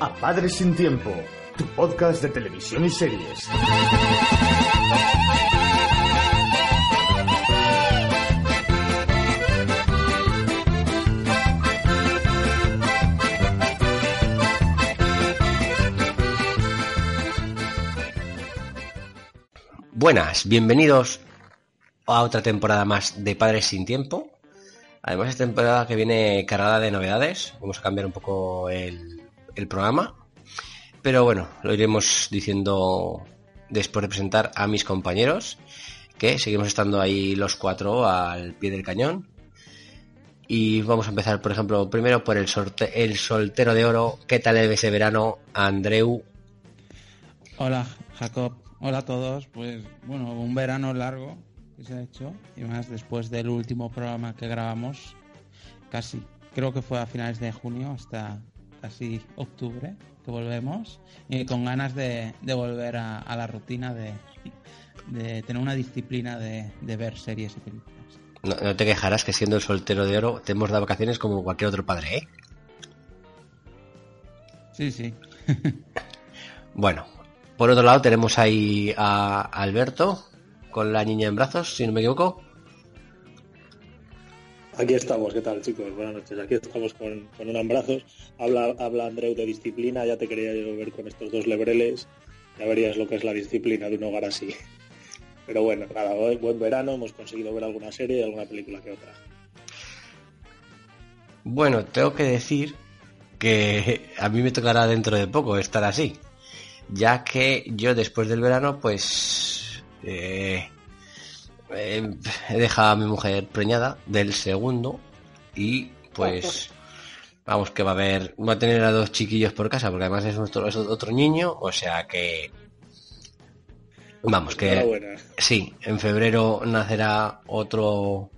A Padres sin Tiempo, tu podcast de televisión y series. Buenas, bienvenidos a otra temporada más de Padres sin Tiempo. Además, esta temporada que viene cargada de novedades. Vamos a cambiar un poco el, el programa. Pero bueno, lo iremos diciendo después de presentar a mis compañeros, que seguimos estando ahí los cuatro al pie del cañón. Y vamos a empezar, por ejemplo, primero por el, sorte el soltero de oro. ¿Qué tal ese verano, Andreu? Hola, Jacob. Hola a todos. Pues bueno, un verano largo que se ha hecho y más después del último programa que grabamos, casi, creo que fue a finales de junio hasta casi octubre que volvemos y con ganas de, de volver a, a, la rutina de, de, tener una disciplina de, de ver series y películas. No, no, te quejarás que siendo el soltero de oro te hemos dado vacaciones como cualquier otro padre, ¿eh? Sí, sí. bueno, por otro lado tenemos ahí a Alberto con la niña en brazos, si no me equivoco. Aquí estamos, ¿qué tal chicos? Buenas noches, aquí estamos con, con una en brazos. Habla, habla Andreu de disciplina, ya te quería yo ver con estos dos lebreles, ya verías lo que es la disciplina de un hogar así. Pero bueno, nada, buen verano, hemos conseguido ver alguna serie y alguna película que otra. Bueno, tengo que decir que a mí me tocará dentro de poco estar así, ya que yo después del verano pues eh, eh, he dejado a mi mujer preñada del segundo y pues vamos que va a haber va a tener a dos chiquillos por casa porque además es, nuestro, es otro niño o sea que vamos que sí en febrero nacerá otro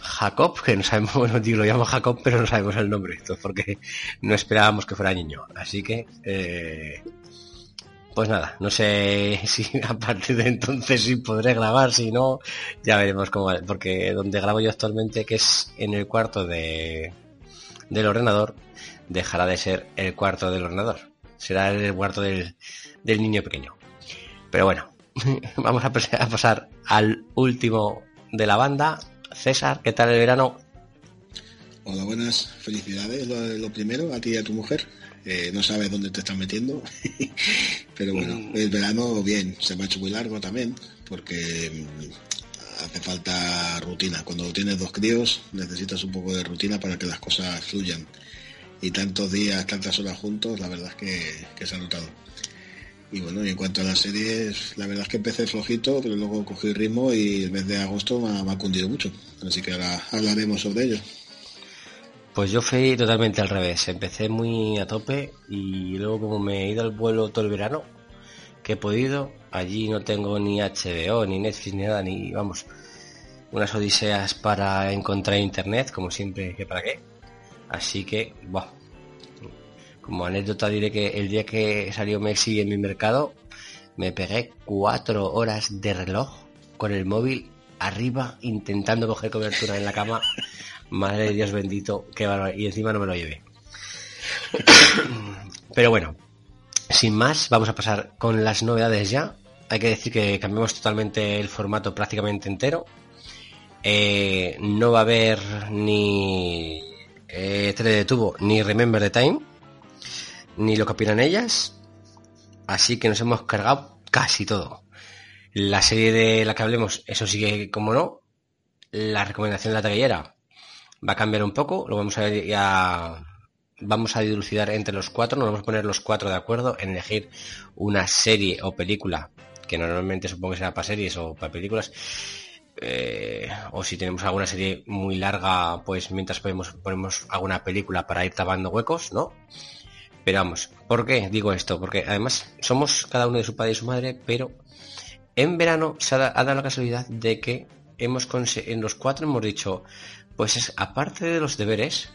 Jacob que no sabemos bueno tío, lo llamo Jacob pero no sabemos el nombre esto porque no esperábamos que fuera niño. Así que eh, pues nada, no sé si a partir de entonces sí podré grabar, si no, ya veremos cómo va, porque donde grabo yo actualmente, que es en el cuarto de, del ordenador, dejará de ser el cuarto del ordenador, será el cuarto del, del niño pequeño. Pero bueno, vamos a, pasar al último de la banda. César, ¿qué tal el verano? Hola, buenas, felicidades, lo primero, a ti y a tu mujer. Eh, no sabes dónde te estás metiendo, pero bueno, el verano bien, se me ha hecho muy largo también, porque mm, hace falta rutina. Cuando tienes dos críos necesitas un poco de rutina para que las cosas fluyan. Y tantos días, tantas horas juntos, la verdad es que, que se ha notado. Y bueno, y en cuanto a las series, la verdad es que empecé flojito, pero luego cogí ritmo y el mes de agosto me ha, me ha cundido mucho. Así que ahora hablaremos sobre ello. Pues yo fui totalmente al revés. Empecé muy a tope y luego como me he ido al vuelo todo el verano, que he podido, allí no tengo ni HBO, ni Netflix, ni nada, ni vamos, unas odiseas para encontrar internet, como siempre, que para qué. Así que, bueno, como anécdota diré que el día que salió Messi en mi mercado, me pegué cuatro horas de reloj con el móvil arriba intentando coger cobertura en la cama. Madre de Dios bendito, qué bárbaro. Y encima no me lo llevé. Pero bueno, sin más, vamos a pasar con las novedades ya. Hay que decir que cambiamos totalmente el formato prácticamente entero. Eh, no va a haber ni eh, tele de tubo ni Remember the Time, ni lo que opinan ellas. Así que nos hemos cargado casi todo. La serie de la que hablemos, eso sigue como no. La recomendación de la taquillera va a cambiar un poco, lo vamos a ya vamos a dilucidar entre los cuatro, nos vamos a poner los cuatro de acuerdo en elegir una serie o película, que normalmente supongo que será para series o para películas, eh, o si tenemos alguna serie muy larga, pues mientras podemos, ponemos alguna película para ir tapando huecos, ¿no? Pero vamos, ¿por qué digo esto? Porque además somos cada uno de su padre y su madre, pero en verano se ha, dado la casualidad de que hemos en los cuatro hemos dicho, pues es aparte de los deberes,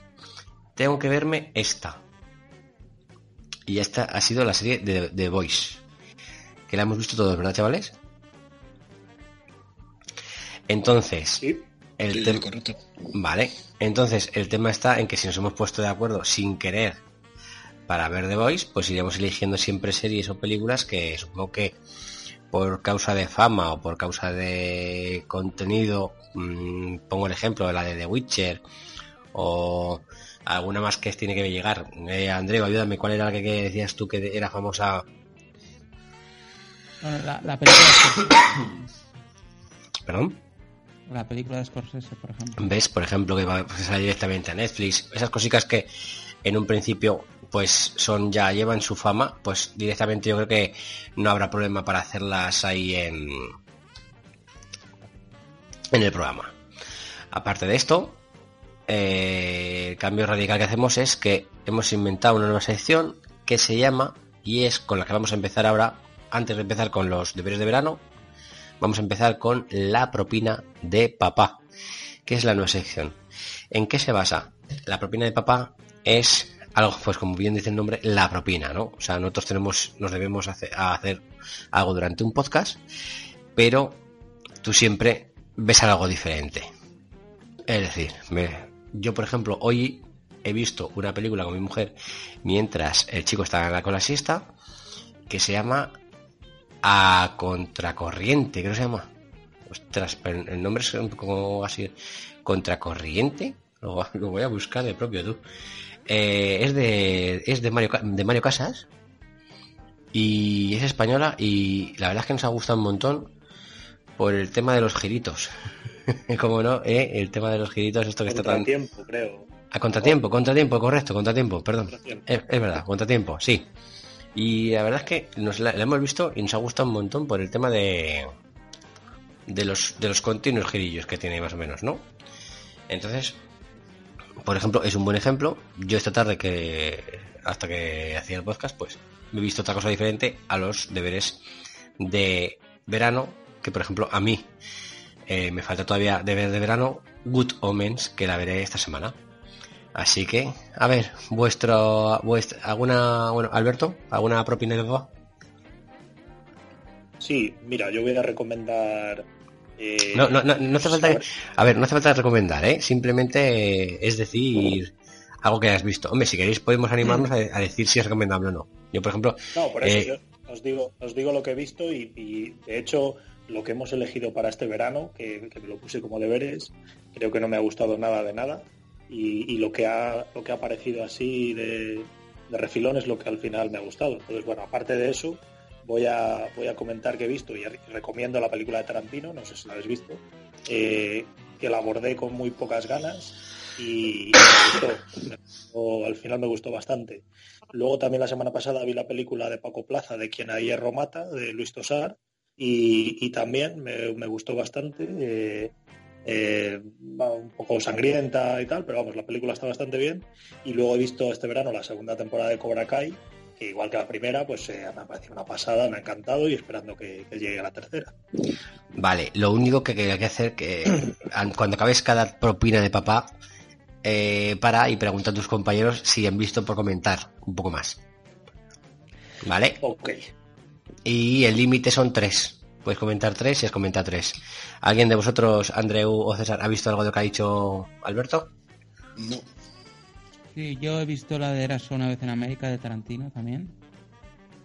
tengo que verme esta. Y esta ha sido la serie de The Voice. Que la hemos visto todos, ¿verdad, chavales? Entonces, el tema. Vale. Entonces, el tema está en que si nos hemos puesto de acuerdo sin querer para ver The Voice, pues iremos eligiendo siempre series o películas que supongo que por causa de fama o por causa de contenido, mm, pongo el ejemplo de la de The Witcher o alguna más que tiene que llegar. Eh, Andreu, ayúdame, ¿cuál era la que, decías tú que era famosa? la, película. ¿Perdón? La película de Scorsese, por ejemplo. ¿Ves? Por ejemplo, que va a salir directamente a Netflix. Esas cositas que en un principio pues son ya llevan su fama, pues directamente yo creo que no habrá problema para hacerlas ahí en en el programa. Aparte de esto, eh, el cambio radical que hacemos es que hemos inventado una nueva sección que se llama, y es con la que vamos a empezar ahora, antes de empezar con los deberes de verano, vamos a empezar con la propina de papá, que es la nueva sección. ¿En qué se basa? La propina de papá es algo, pues como bien dice el nombre, la propina, ¿no? O sea, nosotros tenemos, nos debemos hacer, hacer algo durante un podcast, pero tú siempre ves algo diferente. Es decir, yo, por ejemplo, hoy he visto una película con mi mujer mientras el chico estaba con la siesta que se llama A Contracorriente, creo que se llama. Ostras, el nombre es poco así. Contracorriente. Lo, lo voy a buscar de propio tú. Eh, es de es de Mario, de Mario Casas y es española y la verdad es que nos ha gustado un montón por el tema de los giritos. como no, ¿eh? el tema de los giritos, esto que está tan... Contratiempo, creo. A contratiempo, contratiempo, correcto, contratiempo, perdón. Es, verdad, contratiempo, sí. Y la verdad es que nos la, hemos visto y nos ha gustado un montón por el tema de de los de los continuos girillos que tiene más o menos, ¿no? Entonces, por ejemplo, es un buen ejemplo. Yo esta tarde que hasta que hacía el podcast, pues me he visto otra cosa diferente a los deberes de verano que por ejemplo a mí eh, me falta todavía de ver de verano Good Omens, que la veré esta semana. Así que, a ver, vuestro, vuestra, alguna, bueno, Alberto, alguna propina de papá. Sí, mira, yo voy a recomendar. Eh, no, no, no, hace falta, a ver, no hace falta recomendar, ¿eh? Simplemente es decir algo que hayas visto. Hombre, si queréis podemos animarnos a, decir si es recomendable o no. Yo, por ejemplo, no, por eso eh, os digo, os digo lo que he visto y, y de hecho lo que hemos elegido para este verano, que, me lo puse como deberes, creo que no me ha gustado nada de nada. Y, lo que ha lo que ha parecido así de, refilón es lo que al final me ha gustado. Entonces, bueno, aparte de eso, voy a, voy a comentar que he visto y recomiendo la película de Tarantino, no sé si la habéis visto, eh, que la abordé con muy pocas ganas y, me gustó. al final me gustó bastante. Luego también la semana pasada vi la película de Paco Plaza, de quien a hierro mata, de Luis Tosar, y, también me, gustó bastante. Eh, eh, un poco sangrienta y tal, pero vamos, la película está bastante bien. Y luego he visto este verano la segunda temporada de Cobra Kai, que igual que la primera, pues eh, me ha parecido una pasada, me ha encantado y esperando que, llegue a la tercera. Vale, lo único que hay que hacer que cuando acabes cada propina de papá, para y pregunta a tus compañeros si han visto por comentar un poco más. ¿Vale? Ok. Y el límite son tres. Puedes comentar tres y has comentado tres. ¿Alguien de vosotros, Andreu o César, ha visto algo de lo que ha dicho Alberto? No. Sí, yo he visto la de Eras una vez en América de Tarantino también.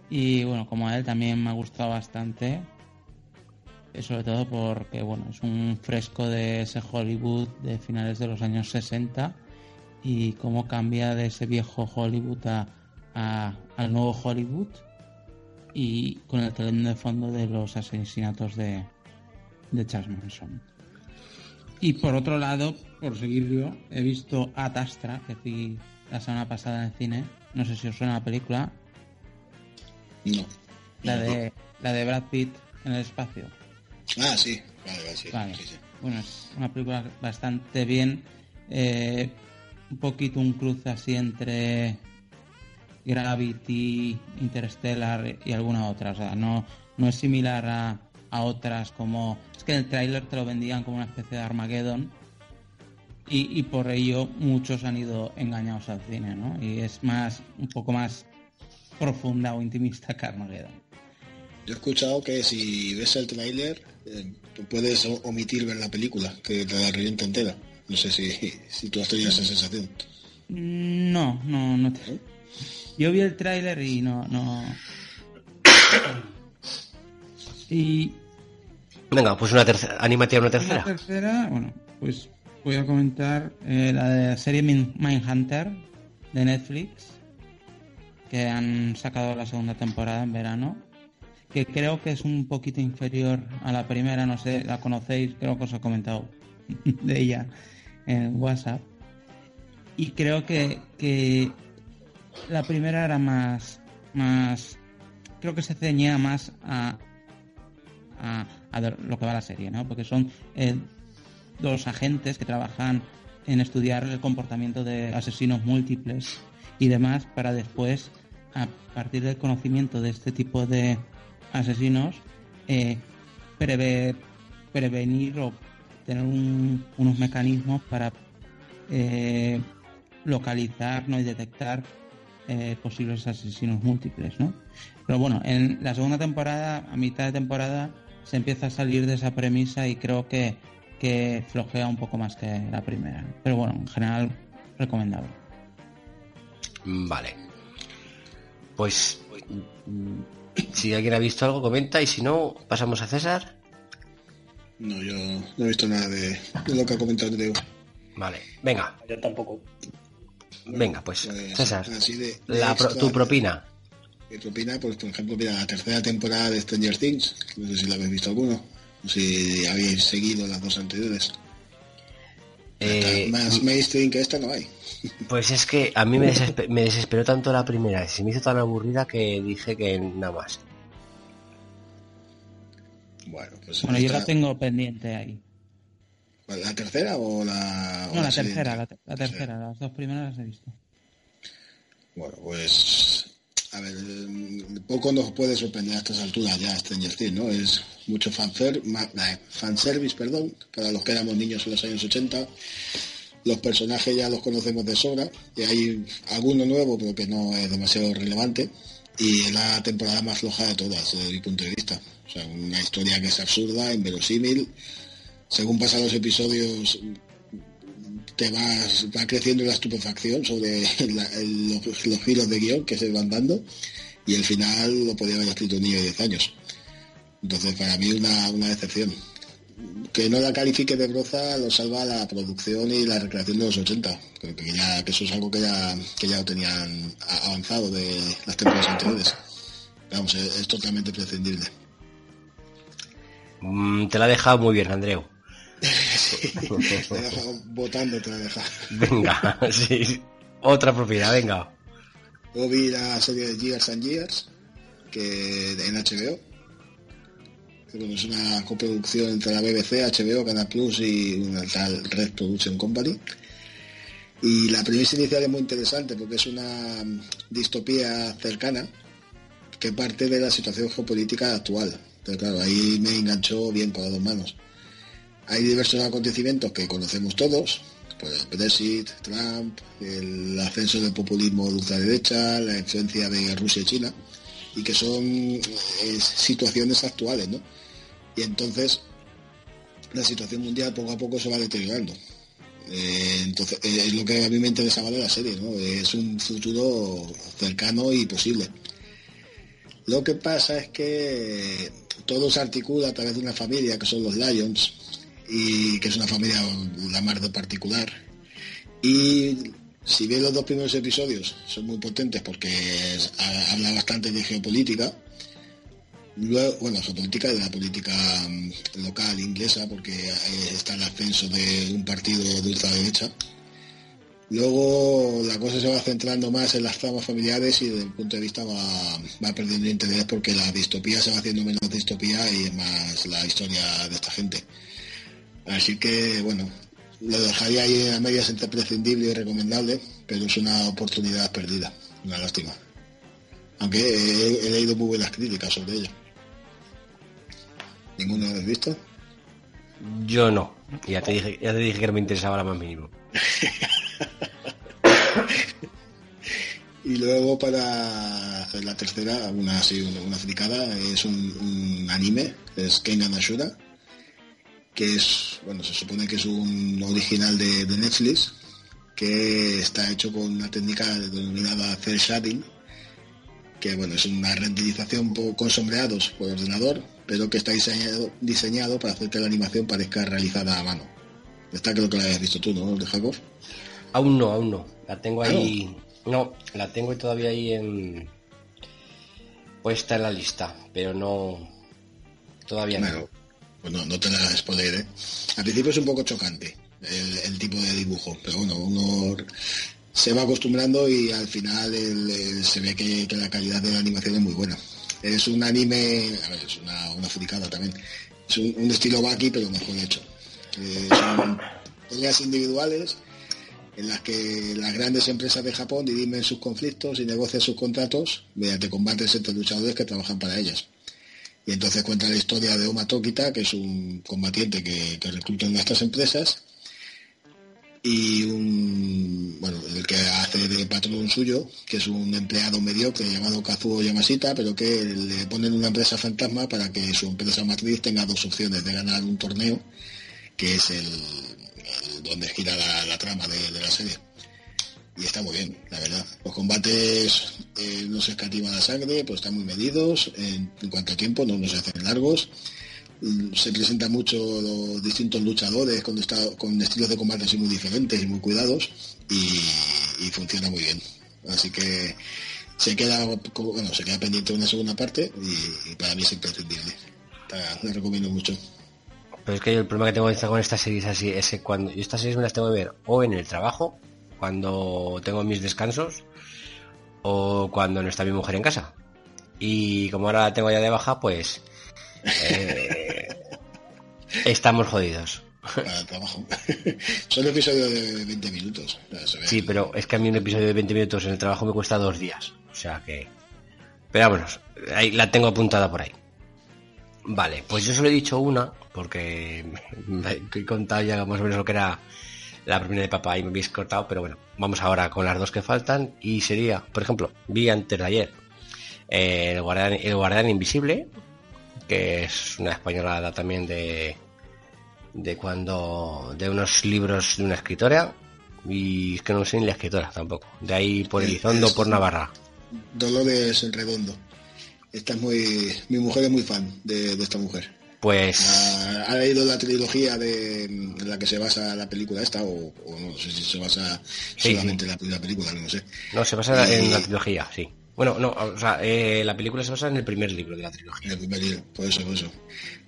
Y bueno, como a él también me ha gustado bastante. Eh, sobre todo porque bueno, es un fresco de ese Hollywood de finales de los años 60 y cómo cambia de ese viejo Hollywood a al nuevo Hollywood y con el telón de fondo de los asesinatos de, de Charles Manson. Y por otro lado, por seguir yo, he visto Atastra, que sí la semana pasada en el cine. No sé si os suena la película. No. La de, la de Brad Pitt en el espacio. Ah, sí. Vale, vale, sí. Vale. sí, sí. Bueno, es una película bastante bien. eh, un poquito un cruce así entre Gravity, Interstellar y alguna otra. O sea, no, no es similar a, a otras como... Es que en el tráiler te lo vendían como una especie de Armageddon. Y, y por ello muchos han ido engañados al cine, ¿no? Y es más, un poco más profunda o intimista que Armageddon. Yo he escuchado que si ves el tráiler, eh, puedes omitir ver la película, que te la revienta entera. No sé si, si tú has tenido esa sensación. No, no, no. te- Yo vi el tráiler y no, no. Y Venga, pues una tercera. Anímate a una tercera. tercera, bueno, pues voy a comentar eh, la de serie Min- Mindhunter de Netflix, que han sacado la segunda temporada en verano, que creo que es un poquito inferior a la primera, no sé, la conocéis, creo que os he comentado de ella en WhatsApp. Y creo que, que la primera era más, más, creo que se ceñía más a, a, a lo que va la serie, ¿no? Porque son eh, dos agentes que trabajan en estudiar el comportamiento de asesinos múltiples y demás para después, a partir del conocimiento de este tipo de asesinos, eh, prever, prevenir o tener un- unos mecanismos para eh, localizar y detectar eh, posibles asesinos múltiples, ¿no? Pero bueno, en la segunda temporada, a mitad de temporada, se empieza a salir de esa premisa y creo que, que flojea un poco más que la primera. Pero bueno, en general, recomendable. Vale. Pues si alguien ha visto algo, comenta y si no, pasamos a César. No, yo no he visto nada de, de lo que ha comentado Andreu. Vale, venga, Yo tampoco. venga, pues Pues, César, así de- de la pro- tu propina. Mi propina, pues por ejemplo, mira, la tercera temporada de Stranger Things, no sé si la habéis visto alguno, si habéis seguido las dos anteriores. Eh, Más mainstream que esta no hay. Pues es que a mí me, desespe- me desesperó tanto la primera, se me hizo tan aburrida que dije que nada más. Bueno, pues Bueno, yo la tengo pendiente ahí. ¿La tercera o la...? o No, la tercera, la, te- la tercera, las dos primeras las he visto. Bueno, pues... A ver, mm, poco nos puede sorprender a estas alturas ya Stranger Things, ¿no? Es mucho fanser- ma- eh, fanservice, perdón, para los que éramos niños en los años 80. Los personajes ya los conocemos de sobra y hay alguno nuevo, pero que no es demasiado relevante. Y es la temporada más floja de todas, desde mi punto de vista. O sea, una historia que es absurda, inverosímil. Según pasan los episodios, te vas, va creciendo la estupefacción sobre los, los giros de guion que se van dando y el final lo podía haber escrito un niño de 10 años. Entonces, para mí, una, una decepción. Que no la califique de broza lo salva la producción y la recreación de los 80. Creo que, ya, que eso es algo que ya, que ya lo tenían avanzado de las temporadas anteriores. Vamos, es, es totalmente prescindible. Mm, te la ha dejado muy bien, Andreu. Te he dejado votando, te la he dejado. Venga, sí. Otra propiedad, venga. Luego vi la serie de Years and Years, que en HBO. que, bueno, es una coproducción entre la BBC, HBO, Canal Plus y una tal Red Production Company. Y la premisa inicial es muy interesante porque es una mm, distopía cercana que parte de la situación geopolítica actual. Pero claro, ahí me enganchó bien con las dos manos. Hay diversos acontecimientos que conocemos todos, pues Brexit, Trump, el ascenso del populismo de ultraderecha, la influencia de Rusia y China, y que son eh, situaciones actuales, ¿no? Y entonces la situación mundial poco a poco se va deteriorando. Eh, entonces eh, es lo que a mí me interesaba de la serie, ¿no? Es un futuro cercano y posible. Lo que pasa es que todo se articula a través de una familia que son los Lions y que es una familia más de particular. Y si bien los dos primeros episodios son muy potentes porque habla bastante de geopolítica, luego, bueno, geopolítica de la política mm, local inglesa porque está el ascenso de un partido de ultraderecha. Luego la cosa se va centrando más en las tramas familiares y desde el punto de vista va, va perdiendo interés porque la distopía se va haciendo menos distopía y es más la historia de esta gente. Así que bueno, lo dejaría ahí a medias entre prescindible y recomendable, pero es una oportunidad perdida, una lástima. Aunque he, he leído muy buenas críticas sobre ella. ¿Ninguno lo habéis visto? Yo no. Ya te dije, ya te dije que no me interesaba la más mínimo. Y luego para hacer la tercera, una así, una, una fricada, es un, un anime, es Kengan Ashura, que es, bueno, se supone que es un original de, de Netflix, que está hecho con una técnica denominada cel shading, que bueno, es una renderización con sombreados por ordenador, pero que está diseñado, diseñado para hacer que la animación parezca realizada a mano. Esta creo que la habías visto tú, ¿no? De Jacob. Aún no, aún no. La tengo ahí. No, la tengo todavía ahí en. Puesta en la lista, pero no. Todavía no. Pues no, no te la spoileré. Al principio es un poco chocante el, tipo de dibujo, pero bueno, uno se va acostumbrando y al final se ve que, la calidad de la animación es muy buena. Es un anime, a ver, es una, una fricada también. Es un, un estilo Baki, pero mejor hecho. Eh, son peleas individuales en las que las grandes empresas de Japón dirimen sus conflictos y negocian sus contratos mediante combates entre luchadores que trabajan para ellas. Y entonces cuenta la historia de Oma Tokita, que es un combatiente que, que recluta en estas empresas, y un, bueno, el que hace de patrón suyo, que es un empleado mediocre llamado Kazuo Yamashita, pero que le ponen una empresa fantasma para que su empresa matriz tenga dos opciones de ganar un torneo, que es el, donde gira la, trama de la serie. Y está muy bien, la verdad. Los combates eh, no se escatima la sangre, pues están muy medidos en, cuanto a tiempo, no, se hacen largos. Mm, Se presentan mucho los distintos luchadores con, esta- con estilos de combate muy diferentes y muy cuidados y, funciona muy bien. Así que se queda bueno, se queda pendiente una segunda parte y, para mí es imprescindible. La recomiendo mucho. Pero es que el problema que tengo con estas series así es que cuando yo estas series me las tengo que ver o en el trabajo, cuando tengo mis descansos, o cuando no está mi mujer en casa. Y como ahora la tengo ya de baja, pues eh, estamos jodidos. Trabajo. Son episodios de 20 minutos. Sí, pero es que a mí un episodio de 20 minutos en el trabajo me cuesta dos días. O sea que... Pero vámonos, ahí la tengo apuntada por ahí. Vale, pues yo solo he dicho una, porque me he contado ya más o menos lo que era la primera de papá y me habéis cortado, pero bueno, vamos ahora con las dos que faltan y sería, por ejemplo, vi antes de ayer eh, el, guardián, el Guardián Invisible, que es una españolada también de, de cuando, de unos libros de una escritora, y es que no sé ni la escritora tampoco, de ahí por Elizondo, por Navarra. Dolores Redondo. Esta es muy. Mi mujer es muy fan de, de esta mujer. Pues Ha, ha leído la trilogía de en la que se basa la película esta, o, o no sé si se basa Sí, solamente en la primera película, no sé. no, se basa en la trilogía, sí. Bueno, no, o sea, eh, la película se basa en el primer libro de la trilogía. El primer libro, por eso, por eso.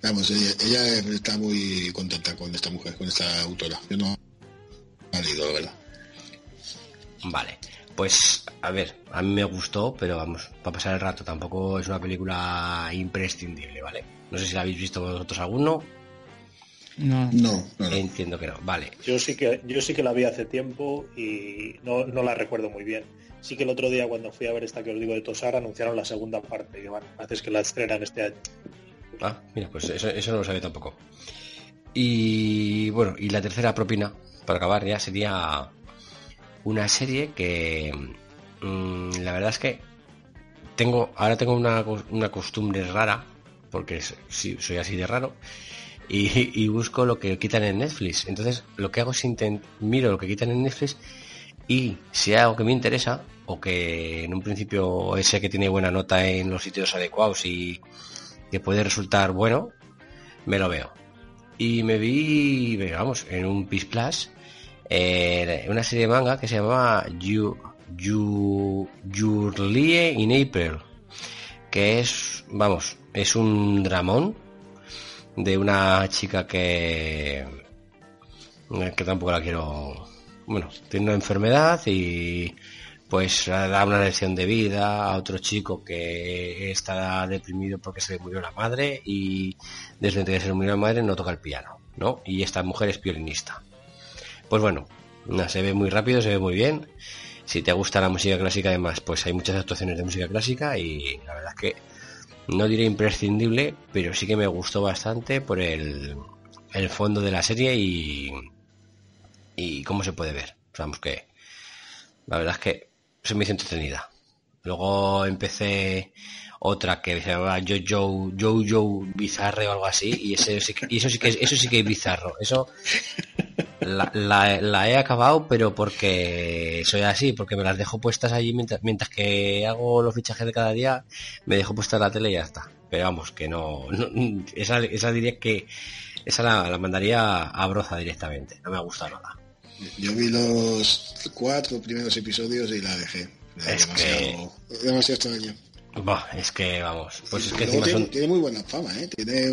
Vamos, ella, ella está muy contenta con esta mujer, con esta autora. Yo no he leído, la verdad. Vale, pues a ver, a mí me gustó, pero vamos, para pasar el rato, tampoco es una película imprescindible, ¿vale? No sé si la habéis visto vosotros alguno, No, No, no, no. entiendo que no, vale. Yo sí que yo sí que la vi hace tiempo y no, no la recuerdo muy bien. Sí que el otro día cuando fui a ver esta que os digo de Tosar anunciaron la segunda parte que van, haces que la estrenan este año. Ah, mira, pues eso, eso no lo sabía tampoco. Y bueno, y la tercera propina, para acabar ya, sería una serie que mm, la verdad es que tengo, ahora tengo una, una costumbre rara, porque soy así de raro, y, busco lo que quitan en Netflix. Entonces lo que hago es intent, miro lo que quitan en Netflix y si hay algo que me interesa, o que en un principio ese que tiene buena nota en los sitios adecuados y que puede resultar bueno, me lo veo. Y me vi, vamos, en un Plus, eh, una serie de manga que se llamaba You, You, Lie in April, que es, vamos, es un dramón de una chica que, que tampoco la quiero bueno, tiene una enfermedad y pues da una lección de vida a otro chico que está deprimido porque se le murió la madre y desde que se le murió la madre no toca el piano, ¿no? Y esta mujer es violinista. Pues bueno, se ve muy rápido, se ve muy bien. Si te gusta la música clásica además, pues hay muchas actuaciones de música clásica y la verdad es que no diré imprescindible, pero sí que me gustó bastante por el, el fondo de la serie y, y cómo se puede ver. Vamos que la verdad es que se me hizo entretenida. Luego empecé otra que se llamaba Jojo Jojo Bizarre o algo así y, que, eso sí que es, eso sí que es bizarro. Eso la, la, he acabado pero porque soy así, porque me las dejo puestas allí mientras, mientras que hago los fichajes de cada día, me dejo puesta la tele y ya está. Pero vamos, que no, esa, esa diría que esa la, la mandaría a broza directamente, no me ha gustado nada. Yo vi los cuatro primeros episodios y la dejé. es demasiado, que... demasiado extraño. Es que vamos, pues es que encima tiene, son... tiene, muy buena fama, ¿eh? Tiene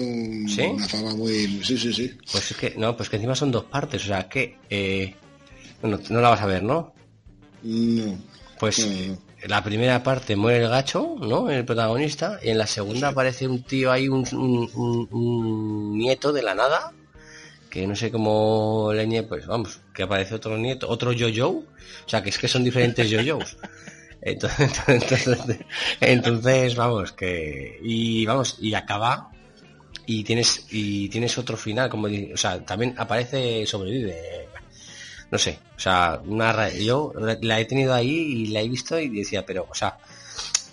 una fama muy... Sí, sí, sí. Pues es que, no, pues que encima son dos partes, o sea, que... Eh... Bueno, no la vas a ver, ¿no? No. Pues la primera parte muere el gacho, ¿no? El protagonista, y en la segunda aparece un tío ahí, un, un, un nieto de la nada, que no sé cómo leñe, pues vamos, que aparece otro nieto, otro yo-yo, o sea, que es que son diferentes yo-yos. Entonces, entonces, entonces, vamos, que, y vamos, y acaba, y tienes, y tienes otro final, como, o sea, también aparece, sobrevive, no sé, o sea, una, yo la he tenido ahí y la he visto y decía, pero, o sea,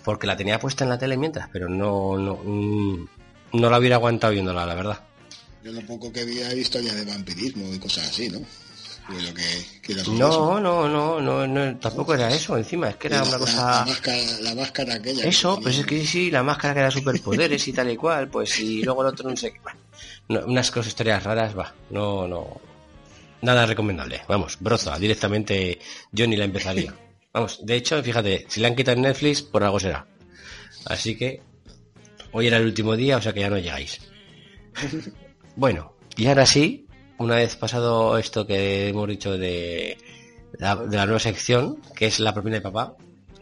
porque la tenía puesta en la tele mientras, pero no, no, no la hubiera aguantado viéndola, la verdad. Yo lo poco que había visto ya de vampirismo y cosas así, ¿no? No, no, no, no, tampoco era eso, encima, es que era una cosa... La máscara, la máscara aquella. Eso, pues es que sí, la máscara que era superpoderes y tal y cual, pues y luego el otro no sé qué. unas cosas, historias raras, va, no, no... Nada recomendable, vamos, broza, directamente yo ni la empezaría. Vamos, de hecho, fíjate, si la han quitado en Netflix, por algo será. Así que, hoy era el último día, o sea que ya no llegáis. Bueno, y ahora sí, una vez pasado esto que hemos dicho de la, nueva sección, que es la propina de papá,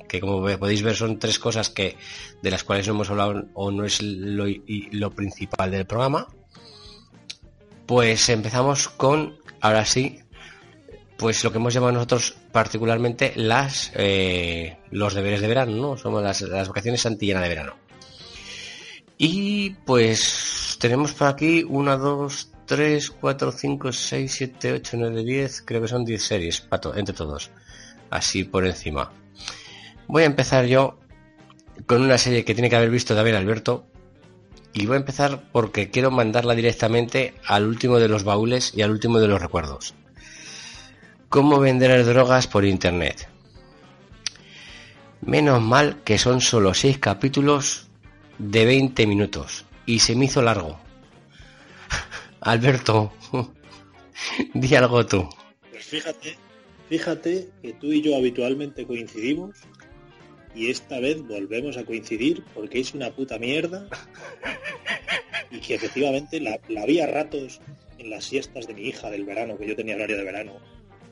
que como podéis ver son tres cosas que de las cuales no hemos hablado o no es lo, principal del programa. Pues empezamos con, ahora sí, pues lo que hemos llamado nosotros particularmente las eh, los deberes de verano, ¿no? Somos las, vacaciones antillana de verano. Y pues tenemos por aquí 1, 2, 3, 4, 5, 6, 7, 8, 9, 10, creo que son 10 series pato, entre todos, así por encima. Voy a empezar yo con una serie que tiene que haber visto David Alberto y voy a empezar porque quiero mandarla directamente al último de los baúles y al último de los recuerdos. ¿Cómo vender drogas por internet? Menos mal que son solo 6 capítulos de 20 minutos y se me hizo largo. Alberto, di algo tú. Pues fíjate, fíjate que tú y yo habitualmente coincidimos y esta vez volvemos a coincidir porque es una puta mierda y que efectivamente la, la vi a ratos en las siestas de mi hija del verano, que yo tenía horario de verano,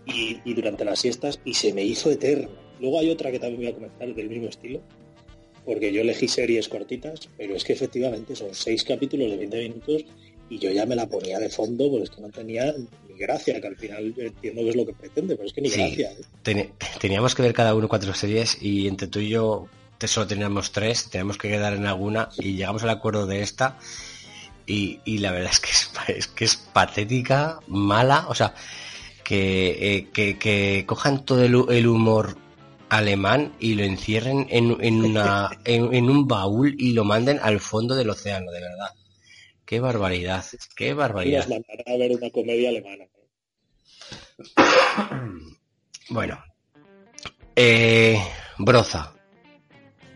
y, y durante las siestas y se me hizo eterno. Luego hay otra que también voy a comentar del mismo estilo, porque yo elegí series cortitas, pero es que efectivamente son seis capítulos de 20 minutos y yo ya me la ponía de fondo, porque es que no tenía ni gracia, que al final entiendo que es lo que pretende, pero es que ni gracia. ¿eh? teníamos que ver cada uno cuatro series y entre tú y yo solo teníamos tres, teníamos que quedar en alguna y llegamos al acuerdo de esta y, la verdad es que es, que es patética, mala, o sea, que, eh, que, cojan todo el humor alemán y lo encierren en, en, una, en, un baúl y lo manden al fondo del océano, de verdad. Qué barbaridad, qué barbaridad. a ver una comedia alemana. bueno, eh, Broza,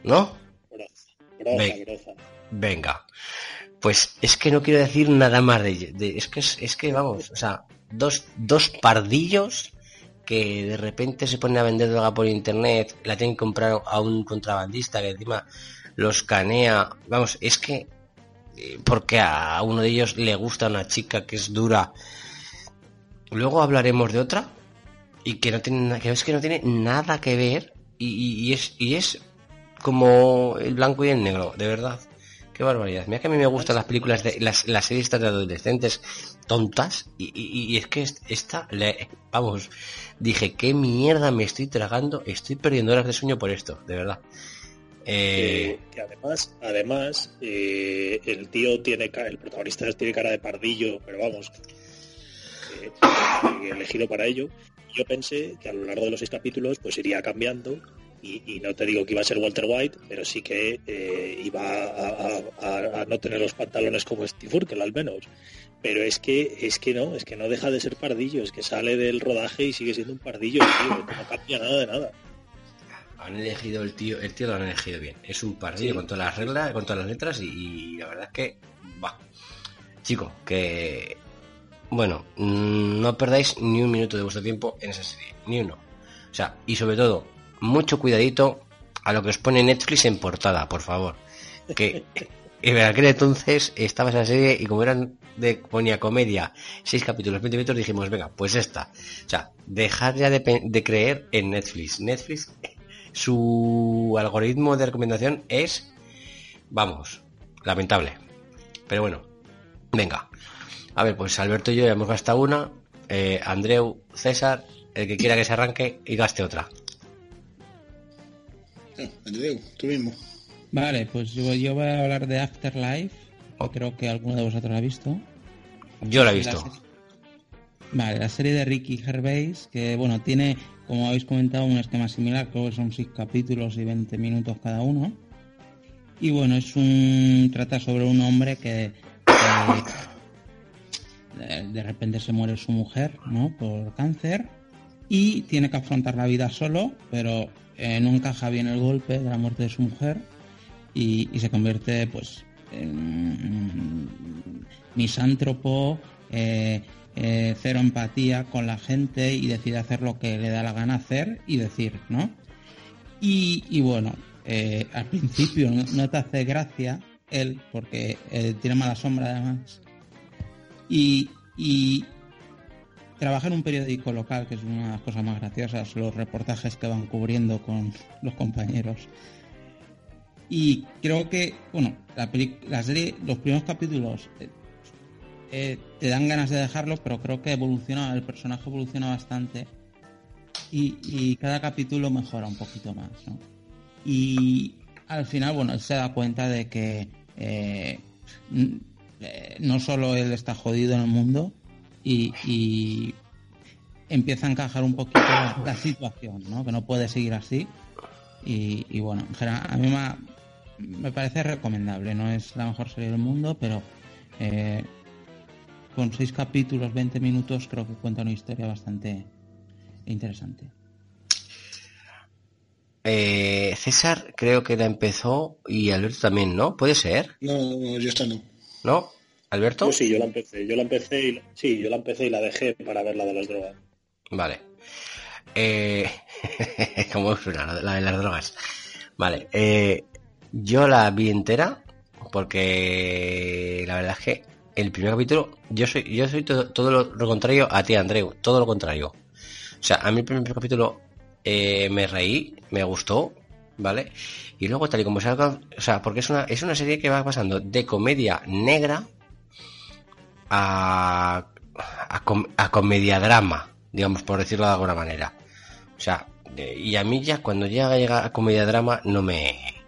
¿no? Broza, Venga, pues es que no quiero decir nada más de, es que es, que vamos, o sea, dos, dos pardillos que de repente se pone a vender droga por internet, la tienen que comprar a un contrabandista que encima los escanea. Vamos, es que eh, porque a uno de ellos le gusta una chica que es dura. Luego hablaremos de otra y que no tiene que es que no tiene nada que ver y, es y es como el blanco y el negro, de verdad. Qué barbaridad. Mira que a mí me gustan las películas de las, las series de adolescentes tontas y, es que esta, vamos, dije, qué mierda me estoy tragando, estoy perdiendo horas de sueño por esto, de verdad. Eh, que además, además eh, el tío tiene el protagonista tiene cara de pardillo, pero vamos, elegido para ello. Yo pensé que a lo largo de los seis capítulos pues iría cambiando y, no te digo que iba a ser Walter White, pero sí que eh, iba a, no tener los pantalones como Steve Urkel al menos. Pero es que es que no, es que no deja de ser pardillo, es que sale del rodaje y sigue siendo un pardillo, no cambia nada de nada. Han elegido el tío, el tío lo han elegido bien. Es un pardillo con todas las reglas, con todas las letras y, la verdad es que va. Chico, que bueno, mm, no perdáis ni un minuto de vuestro tiempo en esa serie, ni uno. O sea, y sobre todo, mucho cuidadito a lo que os pone Netflix en portada, por favor. Que en aquel entonces estaba esa serie y como eran de ponía comedia, seis capítulos, 20 minutos, dijimos, venga, pues esta. O sea, dejar ya de, creer en Netflix. Netflix, su algoritmo de recomendación es, vamos, lamentable. Pero bueno, venga. A ver, pues Alberto y yo ya hemos gastado una. Eh, Andreu, César, el que quiera que se arranque y gaste otra. tú mismo. Vale, pues yo, voy a hablar de Afterlife. Creo que alguno de vosotros la ha visto. Yo la he visto. Vale, la serie de Ricky Gervais, que bueno, tiene, como habéis comentado, un esquema similar, creo que son 6 capítulos y 20 minutos cada uno. Y bueno, es un. trata sobre un hombre que, de repente se muere su mujer, ¿no? Por cáncer. Y tiene que afrontar la vida solo, pero eh, no encaja bien el golpe de la muerte de su mujer y, se convierte pues en misántropo, eh, eh, cero empatía con la gente y decide hacer lo que le da la gana hacer y decir, ¿no? Y, bueno, eh, al principio no, te hace gracia él porque tiene mala sombra además. Y, y trabaja en un periódico local, que es una de las cosas más graciosas, los reportajes que van cubriendo con los compañeros y creo que, bueno, la, serie, los primeros capítulos eh, eh, te dan ganas de dejarlo, pero creo que evoluciona, el personaje evoluciona bastante y, cada capítulo mejora un poquito más. Y al final, bueno, él se da cuenta de que eh, no solo él está jodido en el mundo y, empieza a encajar un poquito la, situación, ¿no? Que no puede seguir así. Y, bueno, en general, a mí me parece recomendable. No es la mejor serie del mundo, pero eh, con seis capítulos, 20 minutos, creo que cuenta una historia bastante interesante. Eh, César creo que la empezó y Alberto también, ¿no? ¿Puede ser? No, no yo esta no. ¿No? ¿Alberto? sí, yo la empecé. Yo la empecé y, sí, yo la empecé y la dejé para ver la de las drogas. Vale. Eh, ¿Cómo suena la de las drogas? Vale. Eh, yo la vi entera porque la verdad es que el primer capítulo, yo soy, yo soy todo, lo, contrario a ti, Andreu, todo lo contrario. O sea, a mí el primer capítulo eh, me reí, me gustó, ¿vale? Y luego tal y como se o sea, porque es una, es una serie que va pasando de comedia negra a, a, comedia drama, digamos, por decirlo de alguna manera. O sea, y a mí ya cuando llega, llega a comedia drama no me,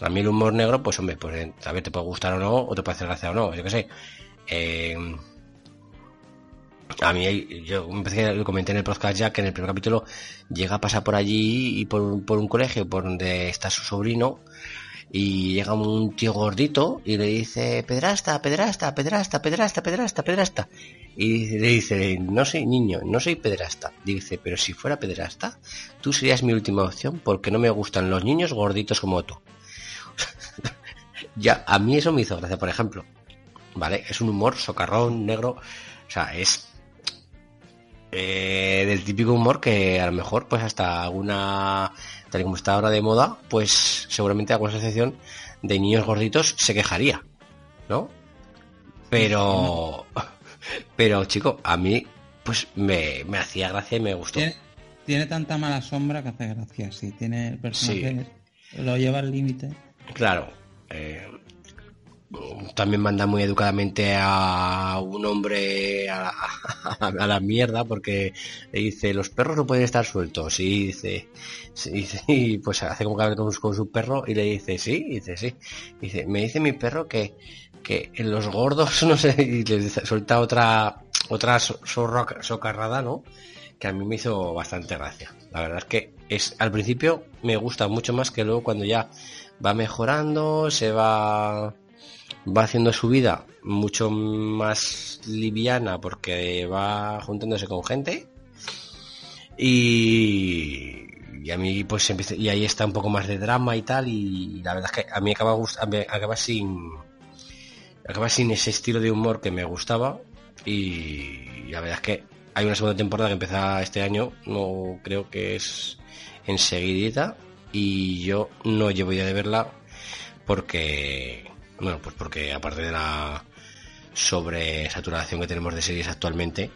a mí el humor negro, pues hombre, pues a ver, te puede gustar o no, o te puede hacer gracia o no, yo qué sé. Eh, a mí, yo empecé, lo comenté en el podcast ya que en el primer capítulo llega a pasar por allí y por, un colegio por donde está su sobrino y llega un tío gordito y le dice pedrasta, pedrasta, pedrasta, pedrasta, pedrasta, pedrasta. Y le dice, no soy niño, no soy pedrasta. Dice, pero si fuera pedrasta, tú serías mi última opción porque no me gustan los niños gorditos como tú ya, a mí eso me hizo gracia, por ejemplo. ¿Vale? Es un humor socarrón, negro. O sea, es eh, del típico humor que a lo mejor, pues hasta alguna, tal y como está ahora de moda, pues seguramente alguna asociación de niños gorditos se quejaría, ¿no? Pero, pero chico, a mí pues me, me hacía gracia y me gustó. Tiene, tiene tanta mala sombra que hace gracia, sí. Tiene el personaje, lo lleva al límite. Claro. eh, también manda muy educadamente a un hombre a, la mierda porque le dice los perros no pueden estar sueltos y dice, sí, y pues hace como que habla con, con su perro y le dice sí dice sí dice me dice mi perro que que en los gordos no sé y le suelta otra otra socarrada no que a mí me hizo bastante gracia. La verdad es que es al principio me gusta mucho más que luego cuando ya va mejorando se va va haciendo su vida mucho más liviana porque va juntándose con gente. Y, y a mí pues empieza, y ahí está un poco más de drama y tal y la verdad es que a mí acaba acaba sin acaba sin ese estilo de humor que me gustaba. Y la verdad es que hay una segunda temporada que empieza este año no creo que es enseguidita y yo no llevo idea de verla porque bueno pues porque aparte de la sobresaturación que tenemos de series actualmente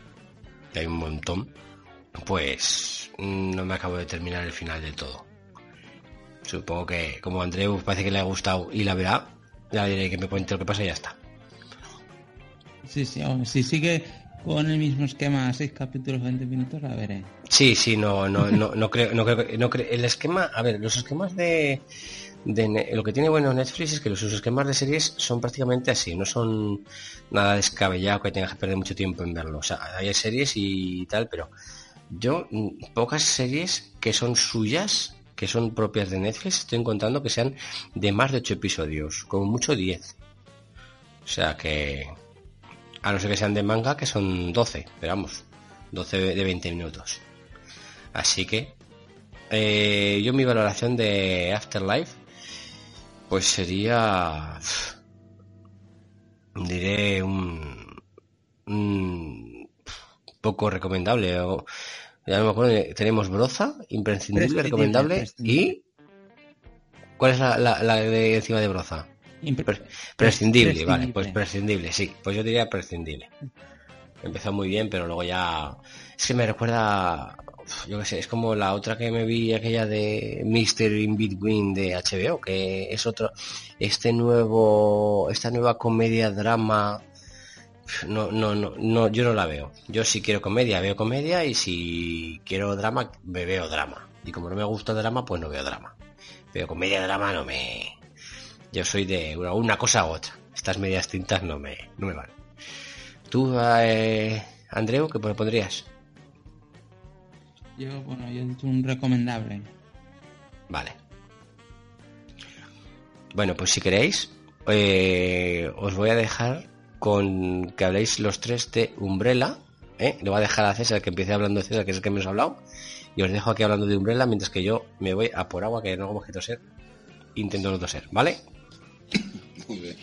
que hay un montón pues no me acabo de terminar el final del todo. Supongo que como Andreu parece que le ha gustado y la verá ya le diré que me cuente lo que pasa y ya está. Sí, sí, si sigue con el mismo esquema, 6 capítulos, 20 minutos, la veré. Sí, sí, no, no, no, no creo, no creo, no creo- el esquema, a ver, los esquemas de, de lo que tiene bueno Netflix es que los sus esquemas de series son prácticamente así, no son nada descabellado que tengas que perder mucho tiempo en verlo. O sea, hay series y tal, pero yo pocas series que son suyas, que son propias de Netflix, estoy encontrando que sean de más de 8 episodios, como mucho 10. O sea que a no ser que sean de manga, que son 12, pero vamos, 12 de 20 minutos. Así que eh, yo mi valoración de Afterlife pues sería diré un, un poco recomendable o ya no me acuerdo tenemos broza imprescindible Prescindible, recomendable y cuál es la, la- la de encima de broza Prescindible, vale, pues prescindible, sí, pues yo diría prescindible. Empezó muy bien, pero luego ya es que me recuerda, yo qué sé, es como la otra que me vi aquella de Mr. In Between de HBO, que es otro, este nuevo, esta nueva comedia drama, no, no, no, no, yo no la veo. Yo si quiero comedia veo comedia y si quiero drama me veo drama. Y como no me gusta drama, pues no veo drama. Pero comedia drama no me, yo soy de una, cosa u otra. Estas medias tintas no me, no me van. ¿Tú, eh, Andreu, qué me pondrías? Yo, bueno, yo he dicho un recomendable. Vale. Bueno, pues si queréis, eh, os voy a dejar con que habléis los tres de Umbrella. ¿eh? Le voy a dejar a César que empiece hablando de César, que es el que menos ha hablado. Y os dejo aquí hablando de Umbrella mientras que yo me voy a por agua, que no como que toser. Intento no toser, ¿vale? Muy bien.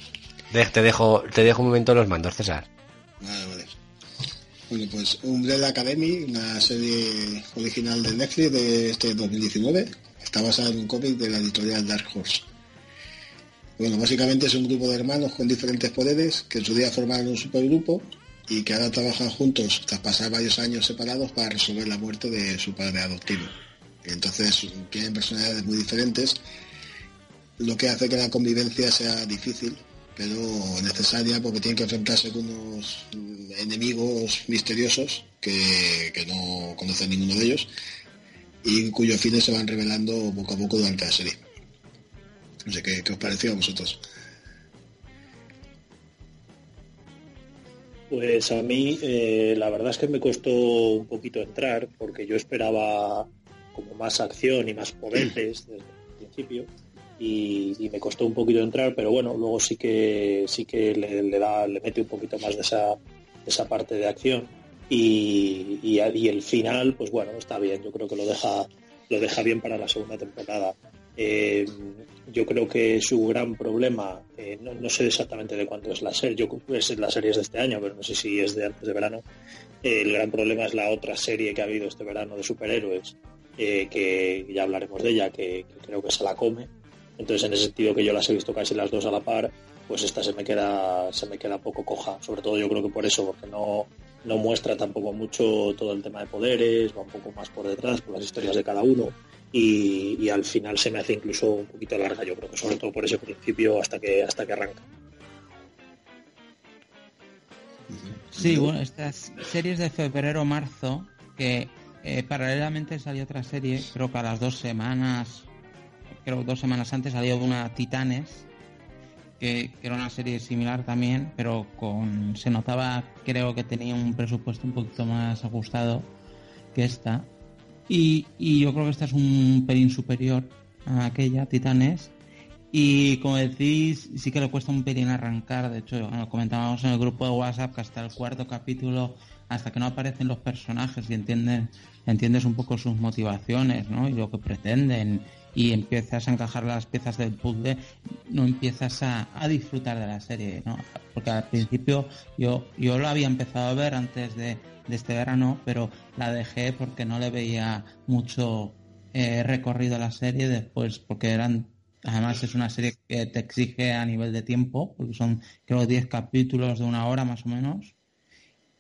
De- te, dejo, te dejo un momento los mandos, César. Vale, vale. Bueno, pues Umbrella Academy, una serie original de Netflix de este 2019, está basada en un cómic de la editorial Dark Horse. Bueno, básicamente es un grupo de hermanos con diferentes poderes que en su día formaron un supergrupo y que ahora trabajan juntos tras pasar varios años separados para resolver la muerte de su padre adoptivo. Entonces tienen personalidades muy diferentes, lo que hace que la convivencia sea difícil, pero necesaria porque tienen que enfrentarse con unos enemigos misteriosos que, que no conocen ninguno de ellos y cuyos fines se van revelando poco a poco durante la serie. No sé qué, qué os pareció a vosotros. Pues a mí eh, la verdad es que me costó un poquito entrar porque yo esperaba como más acción y más poderes desde el principio y, me costó un poquito entrar, pero bueno, luego sí que sí que le, da, le mete un poquito más de esa, esa parte de acción y, y, el final, pues bueno, está bien, yo creo que lo deja, lo deja bien para la segunda temporada. Eh, yo creo que su gran problema, eh, no, no, sé exactamente de cuánto es la serie, yo es la serie es de este año, pero no sé si es de antes de verano. Eh, el gran problema es la otra serie que ha habido este verano de superhéroes, que ya hablaremos de ella, que, creo que se la come. Entonces, en ese sentido que yo las he visto casi las dos a la par, pues esta se me queda, se me queda poco coja. Sobre todo yo creo que por eso, porque no, no muestra tampoco mucho todo el tema de poderes, va un poco más por detrás, por las historias de cada uno. Y, al final se me hace incluso un poquito larga, yo creo que sobre todo por ese principio hasta que hasta que arranca. Sí, bueno, estas series de febrero-marzo, que eh, paralelamente salió otra serie, creo que a las dos semanas, creo dos semanas antes salió una Titanes, que, era una serie similar también, pero con se notaba, creo que tenía un presupuesto un poquito más ajustado que esta. Y, yo creo que esta es un pelín superior a aquella, Titanes. Y como decís, sí que le cuesta un pelín arrancar. De hecho, comentábamos en el grupo de WhatsApp que hasta el cuarto capítulo, hasta que no aparecen los personajes y entienden, entiendes un poco sus motivaciones, ¿no? Y lo que pretenden y empiezas a encajar las piezas del puzzle, no empiezas a, disfrutar de la serie, ¿no? Porque al principio yo, yo lo había empezado a ver antes de, este verano, pero la dejé porque no le veía mucho eh, recorrido a la serie después, porque eran Además es una serie que te exige a nivel de tiempo, porque son creo 10 capítulos de una hora más o menos.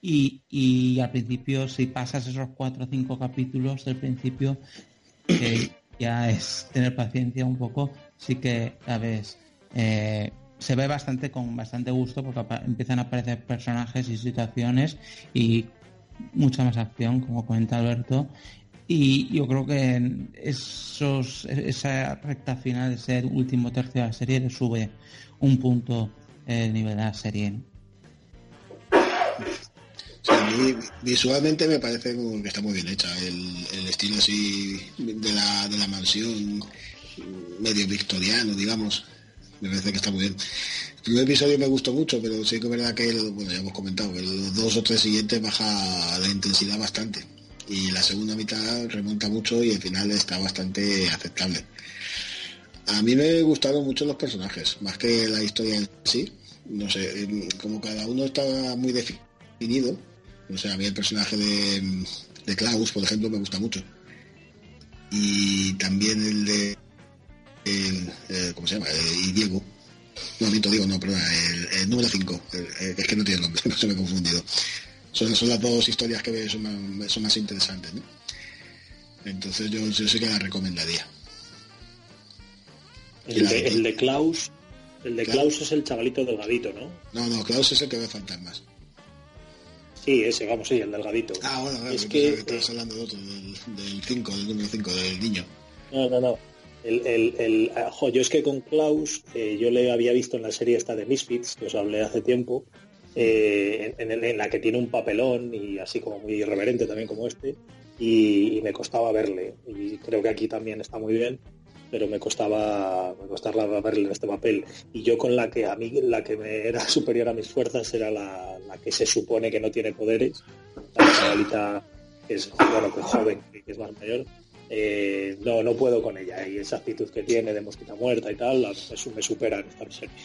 Y, y al principio, si pasas esos 4 o 5 capítulos del principio, ya es tener paciencia un poco, sí que, sabes, eh, se ve bastante con bastante gusto porque empiezan a aparecer personajes y situaciones y mucha más acción, como comenta Alberto. Y yo creo que esos, esa recta final, ese último tercio de la serie, le sube un punto el nivel de la serie visualmente me parece que está muy bien hecha. El, estilo así de la, de la mansión medio victoriano, digamos, me parece que está muy bien. El primer episodio me gustó mucho, pero sí que es verdad que, bueno, ya hemos comentado, los dos o tres siguientes baja la intensidad bastante. Y la segunda mitad remonta mucho y el final está bastante aceptable. A mí me gustaron mucho los personajes, más que la historia en sí. No sé, como cada uno está muy definido, no sé, a mí el personaje de, de Klaus, por ejemplo, me gusta mucho. Y también el de... El, ¿Cómo se llama? y Diego. No, miento, digo, no, perdón, el, número 5. Es que no tiene nombre, no se me he confundido. Son, son las dos historias que son más, son más interesantes, ¿no? Entonces yo, yo sí que la recomendaría. El de, el de Klaus, el de Klaus es el chavalito delgadito, ¿no? No, no, Klaus es el que ve fantasmas. Sí, ese, vamos, sí, el delgadito. Ah, bueno, es que, estabas hablando de otro, del 5, del, número 5, del niño. No, no, no. El, el, el ah, yo es que con Klaus, eh, yo le había visto en la serie esta de Misfits, que os hablé hace tiempo, eh, en, la que tiene un papelón y así como muy irreverente también como este, y, me costaba verle. Y creo que aquí también está muy bien, pero me costaba, me costaba verle en este papel. Y yo con la que a mí, la que me era superior a mis fuerzas era la, la que se supone que no tiene poderes, la chavalita que es bueno, que joven, que es más mayor, eh, no, no puedo con ella. Y esa actitud que tiene de mosquita muerta y tal, eso me supera en esta serie.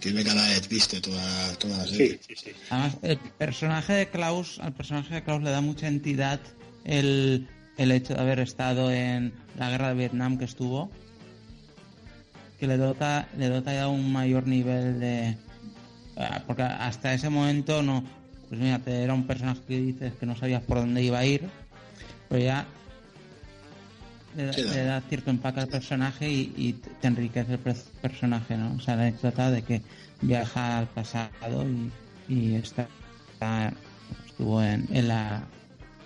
Tiene cada vez viste toda, toda la serie. Sí, sí, sí. Además, el personaje de Klaus, al personaje de Klaus le da mucha entidad el, el hecho de haber estado en la guerra de Vietnam que estuvo, que le dota, le dota ya un mayor nivel de, Ah, porque hasta ese momento no, pues mira, era un personaje que dices que no sabías por dónde iba a ir, pero ya le, da cierto empaque al personaje y, te enriquece el personaje, ¿no? O sea, la anécdota de que viaja al pasado y, está, estuvo en, la,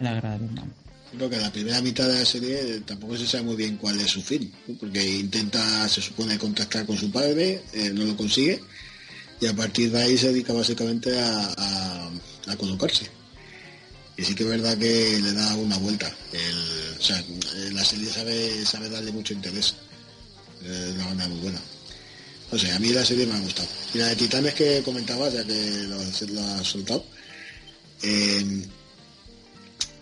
en la guerra de Vietnam. Creo que la primera mitad de la serie tampoco se sabe muy bien cuál es su fin, porque intenta, se supone, contactar con su padre, eh, no lo consigue, y a partir de ahí se dedica básicamente a, colocarse. Y sí que es verdad que le da una vuelta. o sea, la serie sabe, sabe darle mucho interés. Es una banda muy buena. O sea, a mí la serie me ha gustado. Y la de Titanes que comentabas, ya que lo, has soltado,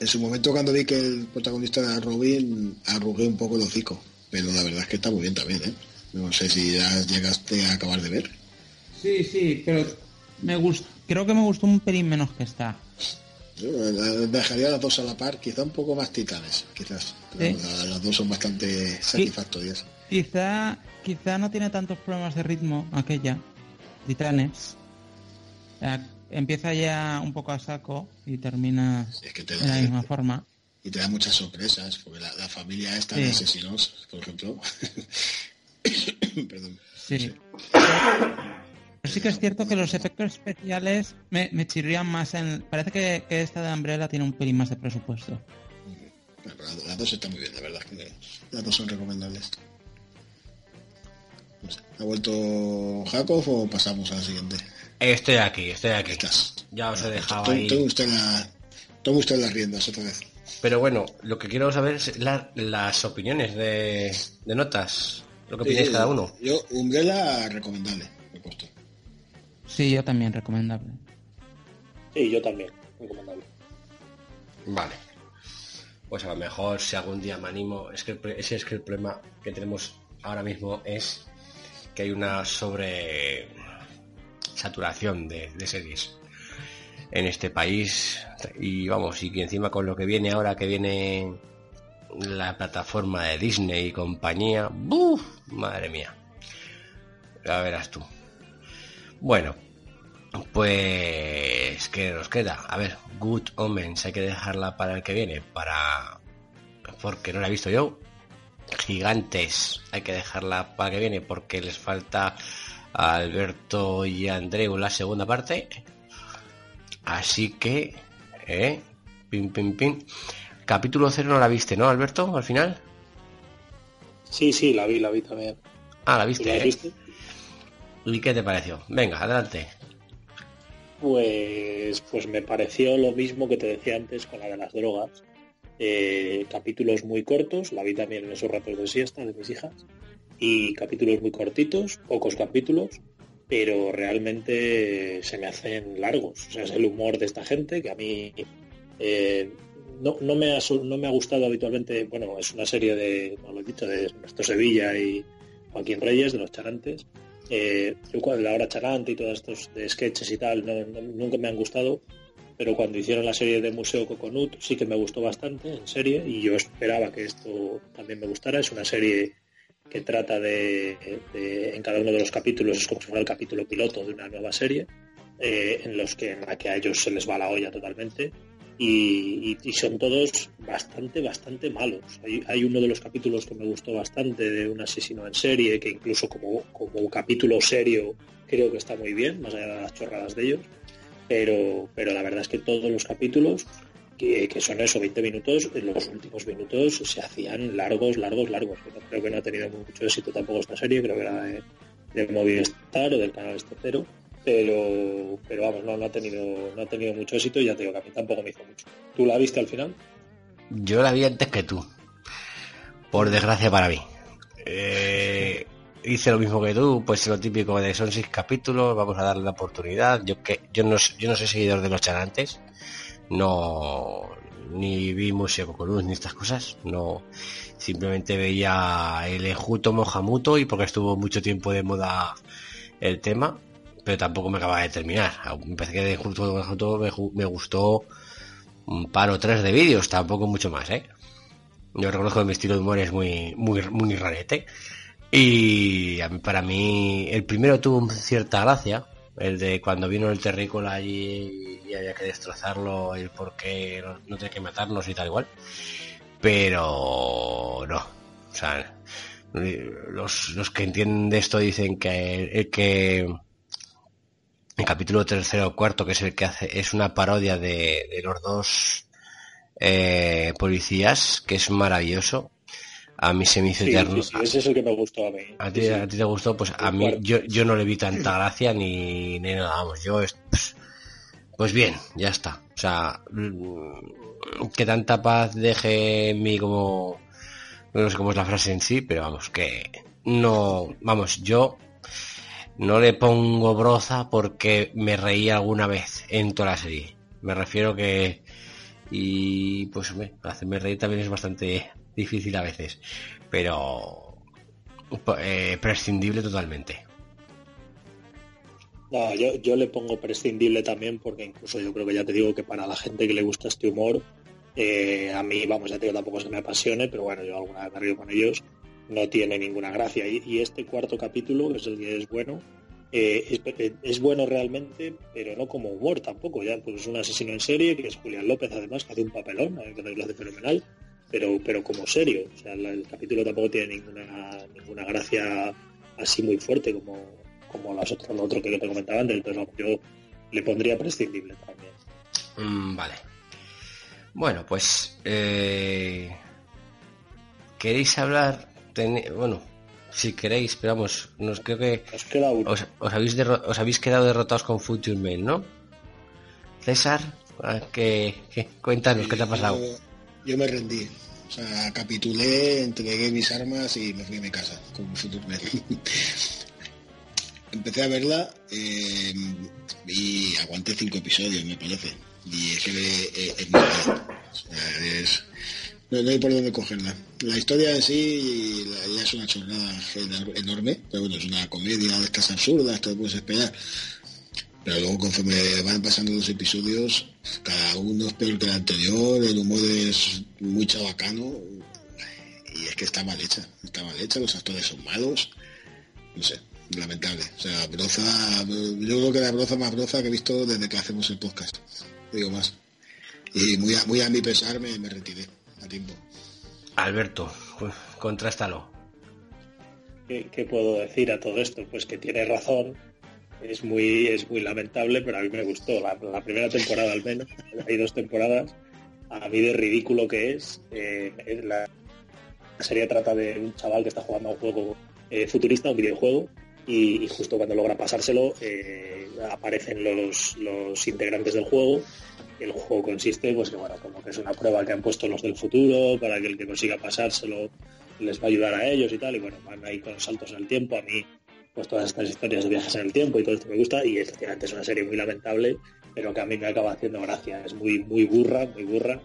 en su momento cuando vi que el protagonista era Robin, arrugué un poco el hocico. Pero la verdad es que está muy bien también, ¿eh? No sé si ya llegaste a acabar de ver. Sí, sí, pero me gust... creo que me gustó un pelín menos que está. dejaría las dos a la par, quizá un poco más titanes, quizás. Las dos son bastante satisfactorias. Quizá, quizá no tiene tantos problemas de ritmo aquella, Titanes. Empieza ya un poco a saco y termina Es que te de la misma forma. y te da muchas sorpresas, porque la, la familia esta de Sí. asesinos, por ejemplo. Perdón. Sí. Sí que es cierto que los efectos especiales me, me chirrían más en... Parece que, que esta de Umbrella tiene un pelín más de presupuesto. Las- las dos están muy bien, la verdad. las dos son recomendables. No sé, ¿Ha vuelto Jacob o pasamos a la siguiente? Estoy aquí, estoy aquí. Estás. Ya os he dejado Tome ahí. usted, la, tome usted las riendas otra vez. Pero bueno, lo que quiero saber es la- las opiniones de, de notas. Lo que opináis Sí, cada uno. Yo, Umbrella, recomendable, me he puesto. Sí, yo también recomendable. Sí, yo también, recomendable. Vale. Pues a lo mejor si algún día me animo, es que ese es que el problema que tenemos ahora mismo es que hay una sobre saturación de, series en este país y vamos, y que encima con lo que viene ahora que viene la plataforma de Disney y compañía, ¡buf! madre mía. Ya verás tú. Bueno, pues, ¿qué nos queda? A ver, Good Omens, hay que dejarla para el que viene, para... porque no la he visto yo. Gigantes, hay que dejarla para que viene porque les falta a Alberto y a Andreu la segunda parte. Así que, ¿eh? Pim, pim, pim. Capítulo 0 no la viste, ¿no, Alberto? Al final. Sí, sí, la vi, la vi también. Ah, la ¿Tú viste, la ¿eh? viste? ¿Y qué te pareció? Venga, adelante. Pues, pues me pareció lo mismo que te decía antes con la de las drogas. Eh, capítulos muy cortos, la vi también en esos ratos de siesta de mis hijas, y capítulos muy cortitos, pocos capítulos, pero realmente se me hacen largos. O sea, es el humor de esta gente que a mí eh, no, no, me ha, no me ha gustado habitualmente. Bueno, es una serie de, como lo he dicho, de Ernesto Sevilla y Joaquín Reyes, de los charantes. Eh, yo cuando la hora charante y todos estos de sketches y tal, nunca me han gustado, pero cuando hicieron la serie de Museo Coconut sí que me gustó bastante en serie y yo esperaba que esto también me gustara. Es una serie que trata de, en cada uno de los capítulos, es como si fuera el capítulo piloto de una nueva serie, eh, en los que en la que a ellos se les va la olla totalmente y, son todos bastante, bastante malos. Hay, hay uno de los capítulos que me gustó bastante de un asesino en serie, que incluso como, como capítulo serio creo que está muy bien, más allá de las chorradas de ellos, pero, pero la verdad es que todos los capítulos, que, son eso, 20 minutos, en los últimos minutos se hacían largos, largos, largos. Creo que no ha tenido mucho éxito tampoco esta serie, creo que era de, de Movistar o del canal este cero pero pero vamos no, no ha tenido no ha tenido mucho éxito y ya te digo que a mí tampoco me hizo mucho tú la viste al final Yo la vi antes que tú. Por desgracia para mí. Eh, hice lo mismo que tú, pues lo típico de son seis capítulos, vamos a darle la oportunidad. Yo que yo no yo no soy seguidor de los charantes, no ni vi Museo Coconut ni estas cosas, no simplemente veía el enjuto mojamuto y porque estuvo mucho tiempo de moda el tema, pero tampoco me acaba de terminar. Me parece que enjuto mojamuto me, gustó un par o tres de vídeos, tampoco mucho más, ¿eh? Yo reconozco que mi estilo de humor es muy, muy, muy rarete. Y para mí, el primero tuvo cierta gracia, el de cuando vino el terrícola allí y había que destrozarlo, el por qué no, no tiene que matarnos y tal igual. Pero no, o sea, los, los que entienden de esto dicen que el que el capítulo tercero o cuarto, que es el que hace, es una parodia de, de los dos eh, policías, que es maravilloso. A mí se me hizo sí, eterno. sí, sí, ese es el que me gustó a mí A ti, a te gustó, pues a mí yo, yo no le vi tanta gracia ni, ni nada, vamos, yo es- pues, pues bien, ya está. O sea, mm, que tanta paz deje en mí como no sé cómo es la frase en sí, pero vamos, que no, vamos, yo no le pongo broza porque me reí alguna vez en toda la serie. Me refiero que y pues hombre, hacerme reír también es bastante difícil a veces, pero eh, prescindible totalmente. No, yo, yo le pongo prescindible también porque incluso yo creo que ya te digo que para la gente que le gusta este humor, eh, a mí, vamos, ya te digo, tampoco se me apasione, pero bueno, yo alguna vez me río con ellos. no tiene ninguna gracia. Y, este cuarto capítulo, que es el que es bueno, eh, es, bueno realmente, pero no como humor tampoco. Ya pues es un asesino en serie, que es Julián López además, que hace un papelón, que lo hace fenomenal, pero, pero como serio. O sea, el, capítulo tampoco tiene ninguna, ninguna gracia así muy fuerte como, como las otras, lo otro que te comentaba antes. Entonces yo le pondría prescindible también. Mm, vale. Bueno, pues eh, queréis hablar, bueno, si queréis, pero vamos, nos creo que os, habéis os habéis quedado derrotados con Future Mail, ¿no? César, ¿qué, cuéntanos qué te ha pasado. Yo, me rendí, o sea, capitulé, entregué mis armas y me fui a mi casa con Future Mail. Empecé a verla eh, y aguanté cinco episodios, me parece. Y es que eh, es, no, hay por dónde cogerla. La historia en sí ya es una chorrada enorme, pero bueno, es una comedia de estas absurdas, todo puedes esperar. Pero luego conforme van pasando los episodios, cada uno es peor que el anterior, el humor es muy chabacano y es que está mal hecha, está mal hecha, los actores son malos, no sé, lamentable. O sea, broza, yo creo que la broza más broza que he visto desde que hacemos el podcast, digo más. Y muy a, muy a mi pesar me retiré a tiempo. Alberto, contrástalo. ¿Qué, puedo decir a todo esto? Pues que tiene razón. Es muy, es muy lamentable, pero a mí me gustó. La, primera temporada al menos. Hay dos temporadas. A mí de ridículo que es. Eh, la, serie trata de un chaval que está jugando a un juego eh, futurista, un videojuego, y, justo cuando logra pasárselo eh, aparecen los, los integrantes del juego. El juego consiste, pues que bueno, como que es una prueba que han puesto los del futuro para que el que consiga pasárselo les va a ayudar a ellos y tal, y bueno, van ahí con saltos en el tiempo, a mí pues todas estas historias de viajes en el tiempo y todo esto me gusta y efectivamente es una serie muy lamentable, pero que a mí me acaba haciendo gracia, es muy, muy burra, muy burra.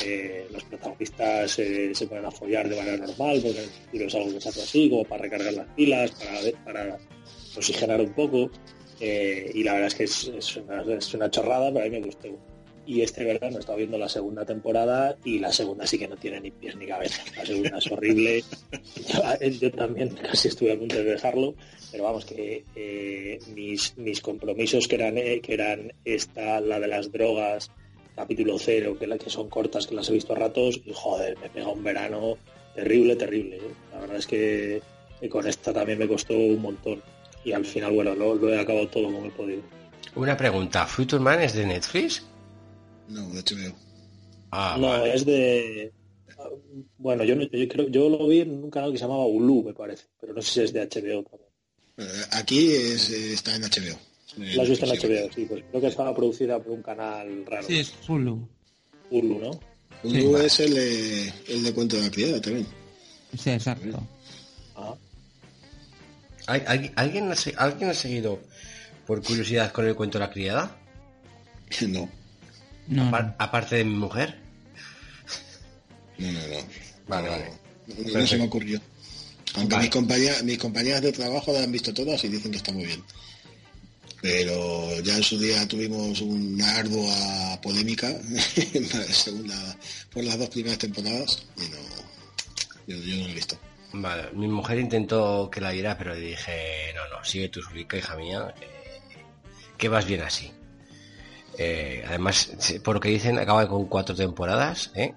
Eh, los protagonistas eh, se ponen a de manera normal, porque el es algo que se hace así, como para recargar las pilas, para, oxigenar un poco. Eh, y la verdad es que es, una, chorrada, pero a mí me gustó y este verano he estado viendo la segunda temporada y la segunda sí que no tiene ni pies ni cabeza. La segunda es horrible. yo, también casi estuve a punto de dejarlo, pero vamos que mis, mis compromisos que eran que eran esta, la de las drogas, capítulo cero, que, la, que son cortas, que las he visto a ratos, y joder, me pega un verano terrible, terrible. ¿eh? La verdad es que, con esta también me costó un montón. Y al final, bueno, lo, lo he acabado todo como he podido. Una pregunta, ¿Future Man es de Netflix? No, de HBO. Ah, no, es de. Bueno, yo, yo, creo, yo lo vi en un canal que se llamaba Hulu, me parece, pero no sé si es de HBO también. Eh, aquí es, está en HBO. La has visto en HBO, sí, pues creo que estaba producida por un canal raro. Sí, es Hulu. Hulu, ¿no? Hulu es el de, el de Cuento de la Criada también. Sí, exacto. Ah. ¿Alguien, ha, ¿Alguien ha seguido por curiosidad con el Cuento de la Criada? no. Aparte de mi mujer. No, no, no. Vale, vale. No, se me ocurrió. Aunque mis, compañeras, mis compañeras de trabajo la han visto todas y dicen que está muy bien. Pero ya en su día tuvimos una ardua polémica segunda, por las dos primeras temporadas y no, yo, no lo he visto. Vale, mi mujer intentó que la diera, pero le dije, no, no, sigue tu rica, hija mía, que vas bien así. Eh, además, por lo que dicen, acaba con cuatro temporadas. ¿eh?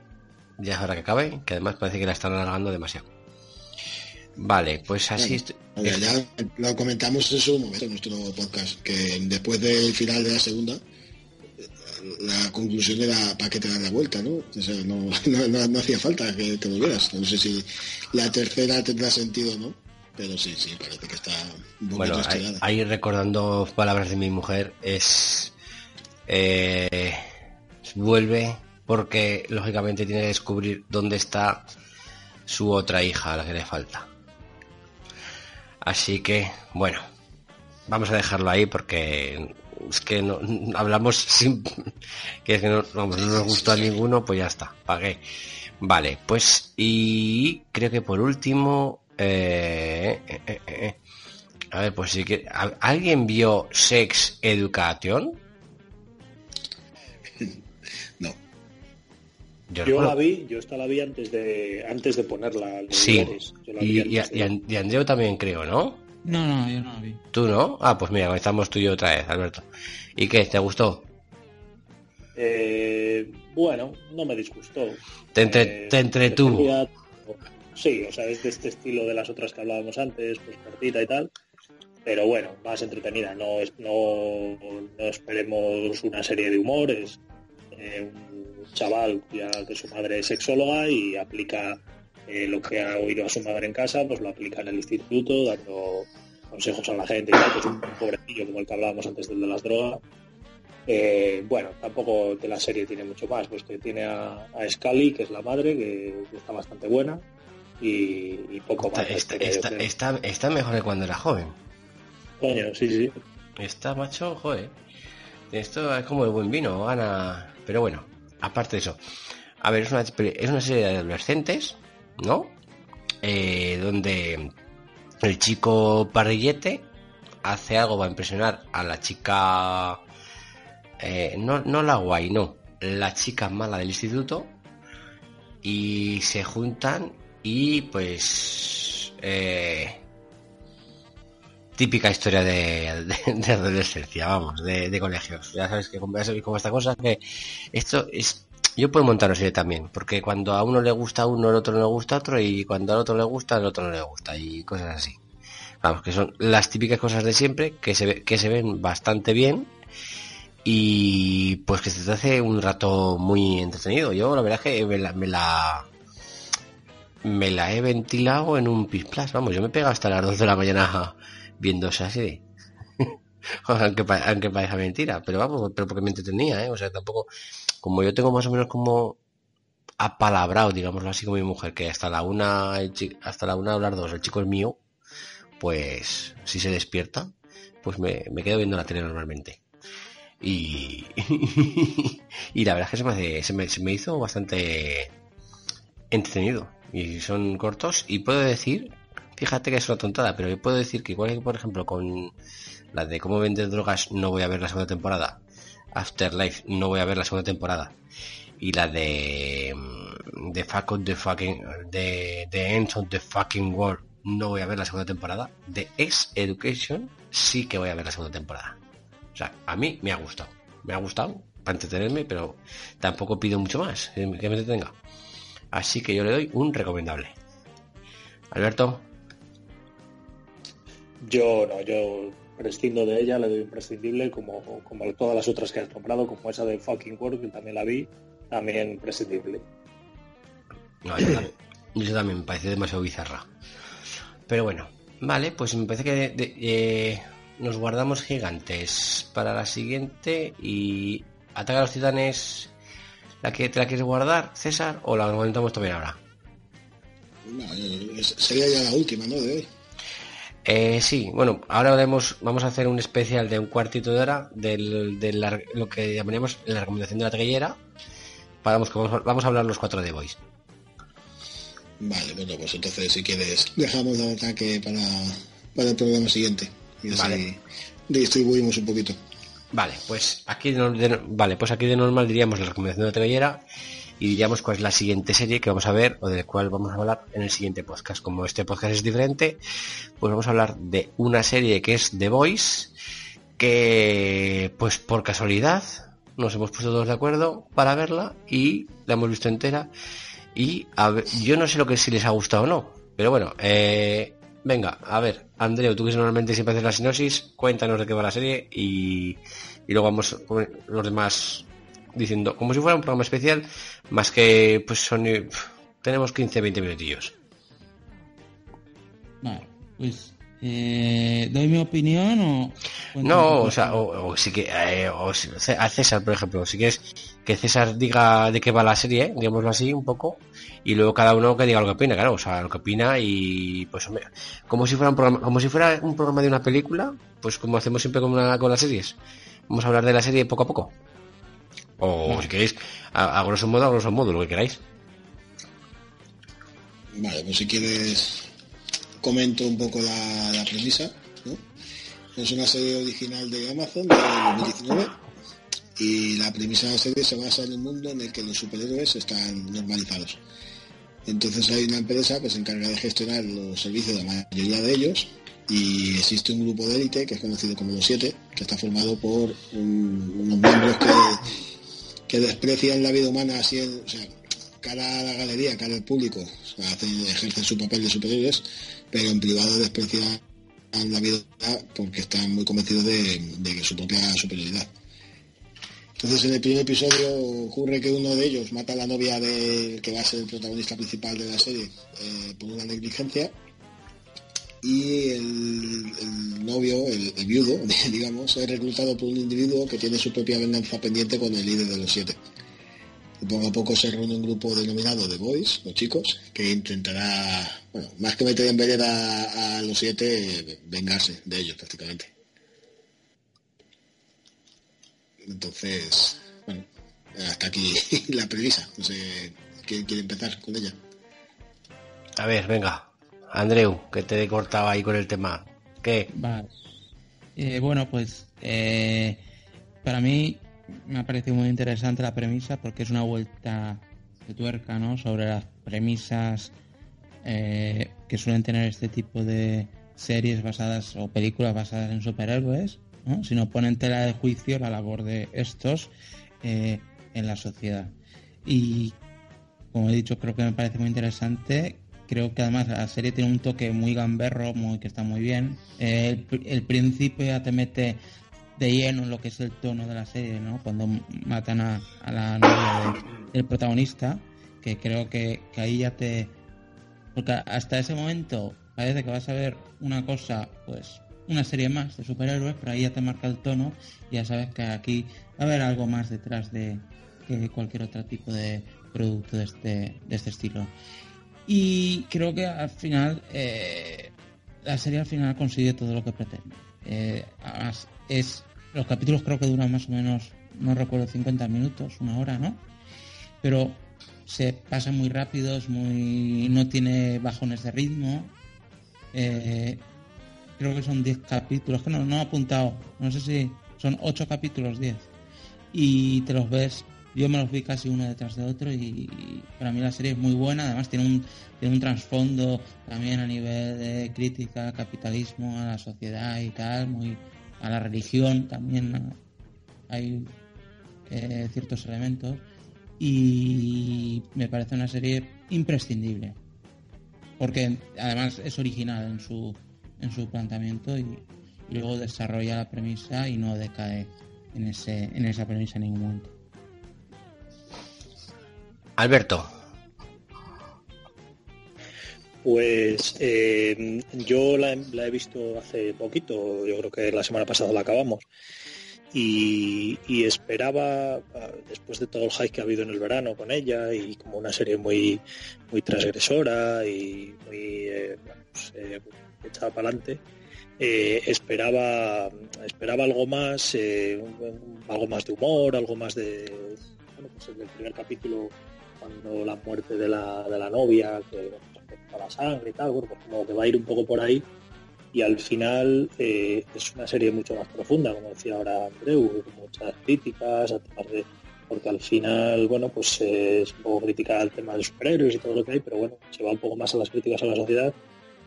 Ya es hora que acabe, que además parece que la están alargando demasiado. Vale, pues así. ya lo comentamos en su momento en nuestro podcast, que después del final de la segunda, la conclusión era para que te dan la vuelta, ¿no? no, hacía falta que te volvieras. No sé si la tercera tendrá sentido o no, pero sí, sí, parece que está un Bueno, ahí recordando palabras de mi mujer, es eh, vuelve porque lógicamente tiene que descubrir dónde está su otra hija a la que le falta. Así que, bueno, vamos a dejarlo ahí porque es que no, hablamos sin que, es que no, nos gustó a ninguno, pues ya está, pagué. Vale, pues y creo que por último, eh, eh, eh a ver, pues ¿alguien vio Sex Education? Yo, la vi, yo esta la vi antes de antes de ponerla. Sí. y, y, Andreu también creo, ¿no? No, no, yo no la vi. ¿Tú no? Ah, pues mira, estamos tú y yo otra vez, Alberto. ¿Y qué? ¿Te gustó? Eh, bueno, no me disgustó. Te, entre, eh, te entretuvo. Sí, o sea, es de este estilo de las otras que hablábamos antes, pues cortita y tal. Pero bueno, más entretenida. No, es, no, no esperemos una serie de humores. Eh, un chaval ya que su madre es sexóloga y aplica eh, lo que ha oído a su madre en casa, pues lo aplica en el instituto, dando consejos a la gente y tal, que es un pobrecillo como el que hablábamos antes del de las drogas. Eh, bueno, tampoco de la serie tiene mucho más, pues que tiene a, a Scully, que es la madre, que, está bastante buena, y, poco más. Está, está, mejor que cuando era joven. Coño, sí, sí. Está macho, joder. Esto es como el buen vino, gana. Pero bueno, aparte de eso. A ver, es una, es una serie de adolescentes, ¿no? Eh, donde el chico parrillete hace algo para impresionar a la chica eh, no, no la guay, no, la chica mala del instituto y se juntan y pues eh, típica historia de, adolescencia, vamos, de, colegios. Ya sabes que como, como esta cosa que esto es yo puedo montar una también, porque cuando a uno le gusta a uno, al otro no le gusta a otro, y cuando al otro le gusta, al otro no le gusta, y cosas así. Vamos, que son las típicas cosas de siempre, que se, que se ven bastante bien, y pues que se te hace un rato muy entretenido. Yo la verdad es que me la, me la, he ventilado en un Plus. Vamos, yo me pego hasta las 2 de la mañana viendo esa serie. aunque, aunque mentira, pero vamos, pero porque me entretenía, ¿eh? O sea, tampoco, como yo tengo más o menos como apalabrado, digámoslo así, con mi mujer, que hasta la una, hasta la una o las dos, el chico es mío, pues si se despierta, pues me, me quedo viendo la tele normalmente. Y, y la verdad es que se me, se, me, se me hizo bastante entretenido. Y son cortos. Y puedo decir, fíjate que es una tontada, pero yo puedo decir que igual que por ejemplo con la de cómo vender drogas no voy a ver la segunda temporada. Afterlife no voy a ver la segunda temporada. Y la de The Fuck of the Fucking The, the End of the Fucking World no voy a ver la segunda temporada. De Ex Education sí que voy a ver la segunda temporada. O sea, a mí me ha gustado. Me ha gustado para entretenerme, pero tampoco pido mucho más que me entretenga. Así que yo le doy un recomendable. Alberto. Yo no, yo prescindo de ella, le doy imprescindible como, como todas las otras que has comprado, como esa de Fucking World, que también la vi, también prescindible. No, yo, también, me parece demasiado bizarra. Pero bueno, vale, pues me parece que eh, nos guardamos gigantes para la siguiente y ataca a los titanes. ¿La que te la quieres guardar, César, o la comentamos también ahora? sería ya la última, ¿no? De hoy. Eh, sí, bueno, ahora vamos, vamos a hacer un especial de un cuartito de hora de lo que llamaríamos la recomendación de la triguera. Vamos, vamos a hablar los cuatro de Boys. Vale, bueno, pues entonces si quieres dejamos el ataque para, para el programa siguiente vale. distribuimos un poquito. Vale, pues aquí de, vale, pues aquí de normal diríamos la recomendación de Trellera y diríamos cuál es la siguiente serie que vamos a ver o de la cual vamos a hablar en el siguiente podcast. Como este podcast es diferente, pues vamos a hablar de una serie que es The Voice, que pues por casualidad nos hemos puesto todos de acuerdo para verla y la hemos visto entera y yo no sé lo que si les ha gustado o no, pero bueno, eh, Venga, a ver, Andreu, tú que normalmente siempre haces la sinopsis, cuéntanos de qué va la serie y, luego vamos los demás diciendo, como si fuera un programa especial, más que pues son tenemos 15-20 minutillos. Vale, pues eh, ¿doy mi opinión o...? No, o sea, o, sí que... Eh, o, a César, por ejemplo, si quieres que César diga de qué va la serie, digámoslo así, un poco, y luego cada uno que diga lo que opina, claro, o sea, lo que opina y pues hombre, como si fuera un programa, como si fuera un programa de una película, pues como hacemos siempre con, con las series. Vamos a hablar de la serie poco a poco. O si queréis, a, grosso modo, a grosso modo, lo que queráis. Vale, pues si quieres comento un poco la, premisa. Es una serie original de Amazon de 2019 Y la premisa de la serie se basa en un mundo en el que los superhéroes están normalizados. Entonces hay una empresa que se encarga de gestionar los servicios de la mayoría de ellos y existe un grupo de élite que es conocido como los siete, que está formado por unos miembros que, desprecian la vida humana así, o sea, cara a la galería, cara al público, ejercen su papel de superiores, pero en privado desprecian la vida porque están muy convencidos de, de su propia superioridad. Entonces en el primer episodio ocurre que uno de ellos mata a la novia del que va a ser el protagonista principal de la serie eh, por una negligencia y el, novio, el, viudo, digamos, es reclutado por un individuo que tiene su propia venganza pendiente con el líder de los siete. Poco a poco se reúne un grupo denominado The Boys, los chicos, que intentará, bueno, más que meter en vereda a los siete, vengarse de ellos prácticamente. Entonces, bueno, hasta aquí la premisa. No sé quién quiere empezar con ella. A ver, venga. Andreu, que te he cortado ahí con el tema. ¿Qué? Eh, bueno, pues eh, para mí me ha parecido muy interesante la premisa porque es una vuelta de tuerca, ¿no? Sobre las premisas eh, que suelen tener este tipo de series basadas o películas basadas en superhéroes ¿no? sino pone en tela de juicio la labor de estos eh, en la sociedad. Y como he dicho, creo que me parece muy interesante. Creo que además la serie tiene un toque muy gamberro, muy, que está muy bien. el, principio ya te mete de lleno en lo que es el tono de la serie, ¿no? Cuando matan a, la novia del protagonista, que creo que, que ahí ya te... Porque hasta ese momento parece que vas a ver una cosa, pues, una serie más de superhéroes, pero ahí ya te marca el tono, y ya sabes que aquí va a haber algo más detrás de que cualquier otro tipo de producto de este, de este estilo. Y creo que al final eh, la serie al final consigue todo lo que pretende. Eh, además, es, los capítulos creo que duran más o menos, no recuerdo, 50 minutos, una hora, ¿no? Pero se pasa muy rápido, muy, no tiene bajones de ritmo. Eh, creo que son 10 capítulos, que no, no he apuntado, no sé si son 8 capítulos, 10. Y te los ves, yo me los vi casi uno detrás de otro y, para mí la serie es muy buena, además tiene un, tiene un trasfondo también a nivel de crítica, capitalismo, a la sociedad y tal, muy a la religión también hay eh, ciertos elementos y me parece una serie imprescindible porque además es original en su en su planteamiento y, luego desarrolla la premisa y no decae en, ese, en esa premisa en ningún momento. Alberto. Pues eh, yo la, he visto hace poquito, yo creo que la semana pasada la acabamos. Y, esperaba, después de todo el hype que ha habido en el verano con ella, y como una serie muy, muy transgresora y muy eh, pues, eh, echaba para adelante. Esperaba esperaba algo más algo más de humor algo más de bueno pues el primer capítulo la muerte de la, de la novia que a la sangre y tal bueno pues como que va a ir un poco por ahí. Y al final eh, es una serie mucho más profunda como decía ahora Andreu con muchas críticas de porque al final bueno pues es un poco crítica al tema de superhéroes y todo lo que hay pero bueno se va un poco más a las críticas a la sociedad.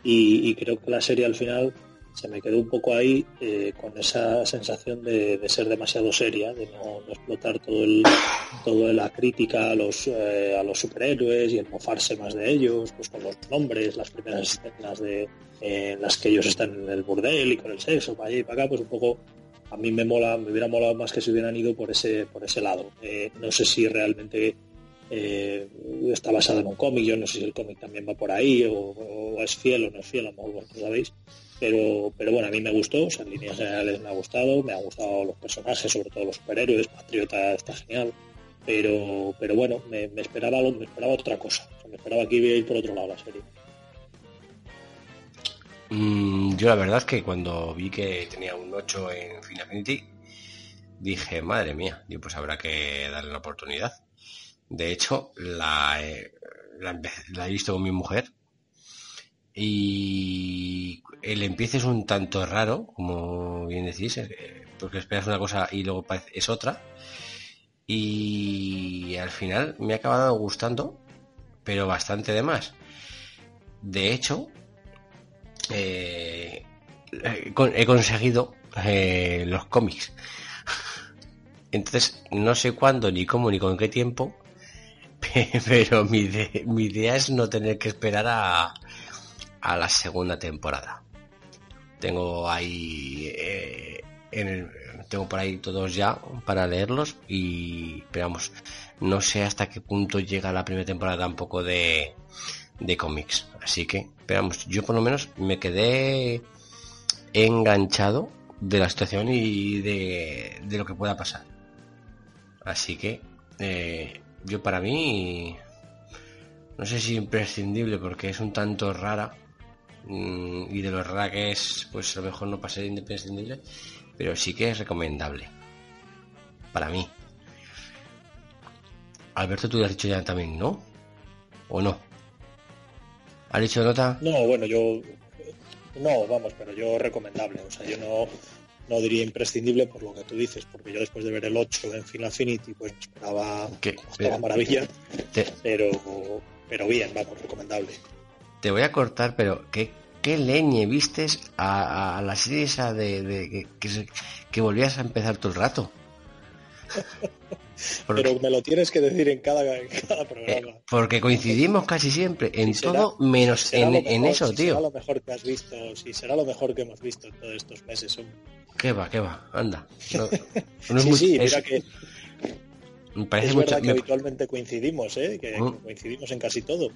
Y, creo que la serie al final se me quedó un poco ahí eh, con esa sensación de, ser demasiado seria, de no, explotar todo el, toda la crítica a los, eh, a los superhéroes y el mofarse más de ellos, pues con los nombres, las primeras escenas de, en las que ellos están en el burdel y con el sexo, para allá y para acá, pues un poco a mí me mola, me hubiera molado más que se hubieran ido por ese, por ese lado. Eh, no sé si realmente está basado en un cómic, yo no sé si el cómic también va por ahí o, es fiel o no es fiel, a lo mejor sabéis, pero, pero bueno, a mí me gustó, o sea, en líneas generales me ha gustado, me han gustado los personajes, sobre todo los superhéroes, Patriota está genial, pero, pero bueno, me, esperaba me esperaba otra cosa, me esperaba que iba a ir por otro lado la serie. Mm, yo la verdad es que cuando vi que tenía un 8 en Final dije, madre mía, pues habrá que darle una oportunidad de hecho, la, la, he visto con mi mujer y el empiece es un tanto raro, como bien decís, eh, porque esperas una cosa y luego es otra. Y al final me ha acabado gustando, pero bastante de más. De hecho, eh, he conseguido eh, los cómics. Entonces, no sé cuándo, ni cómo, ni con qué tiempo, pero mi, mi idea es no tener que esperar a, a la segunda temporada. Tengo ahí eh, en tengo por ahí todos ya para leerlos y esperamos no sé hasta qué punto llega la primera temporada tampoco de, de cómics. Así que esperamos, yo por lo menos me quedé enganchado de la situación y de, de lo que pueda pasar. Así que eh, yo para mí no sé si imprescindible porque es un tanto rara y de lo rara que es pues a lo mejor no pasa de imprescindible pero sí que es recomendable para mí Alberto tú lo has dicho ya también ¿no? ¿o no? ¿has dicho nota? no bueno yo no vamos pero yo recomendable o sea yo no no diría imprescindible por lo que tú dices, porque yo después de ver el 8 en Final Affinity, pues esperaba una maravilla, pero, pero bien, vamos, recomendable. Te voy a cortar, pero ¿qué, qué leñe vistes a, la serie esa de, que, que, volvías a empezar todo el rato? Pero me lo tienes que decir en cada, programa. Eh, porque coincidimos casi siempre en todo menos en, eso, tío. Será lo mejor que has visto, si será lo mejor que hemos visto en todos estos meses. ¿Qué va, qué va? Anda. No, sí, sí, mira que. Me parece es verdad que habitualmente coincidimos, ¿eh? que mm. coincidimos en casi todo.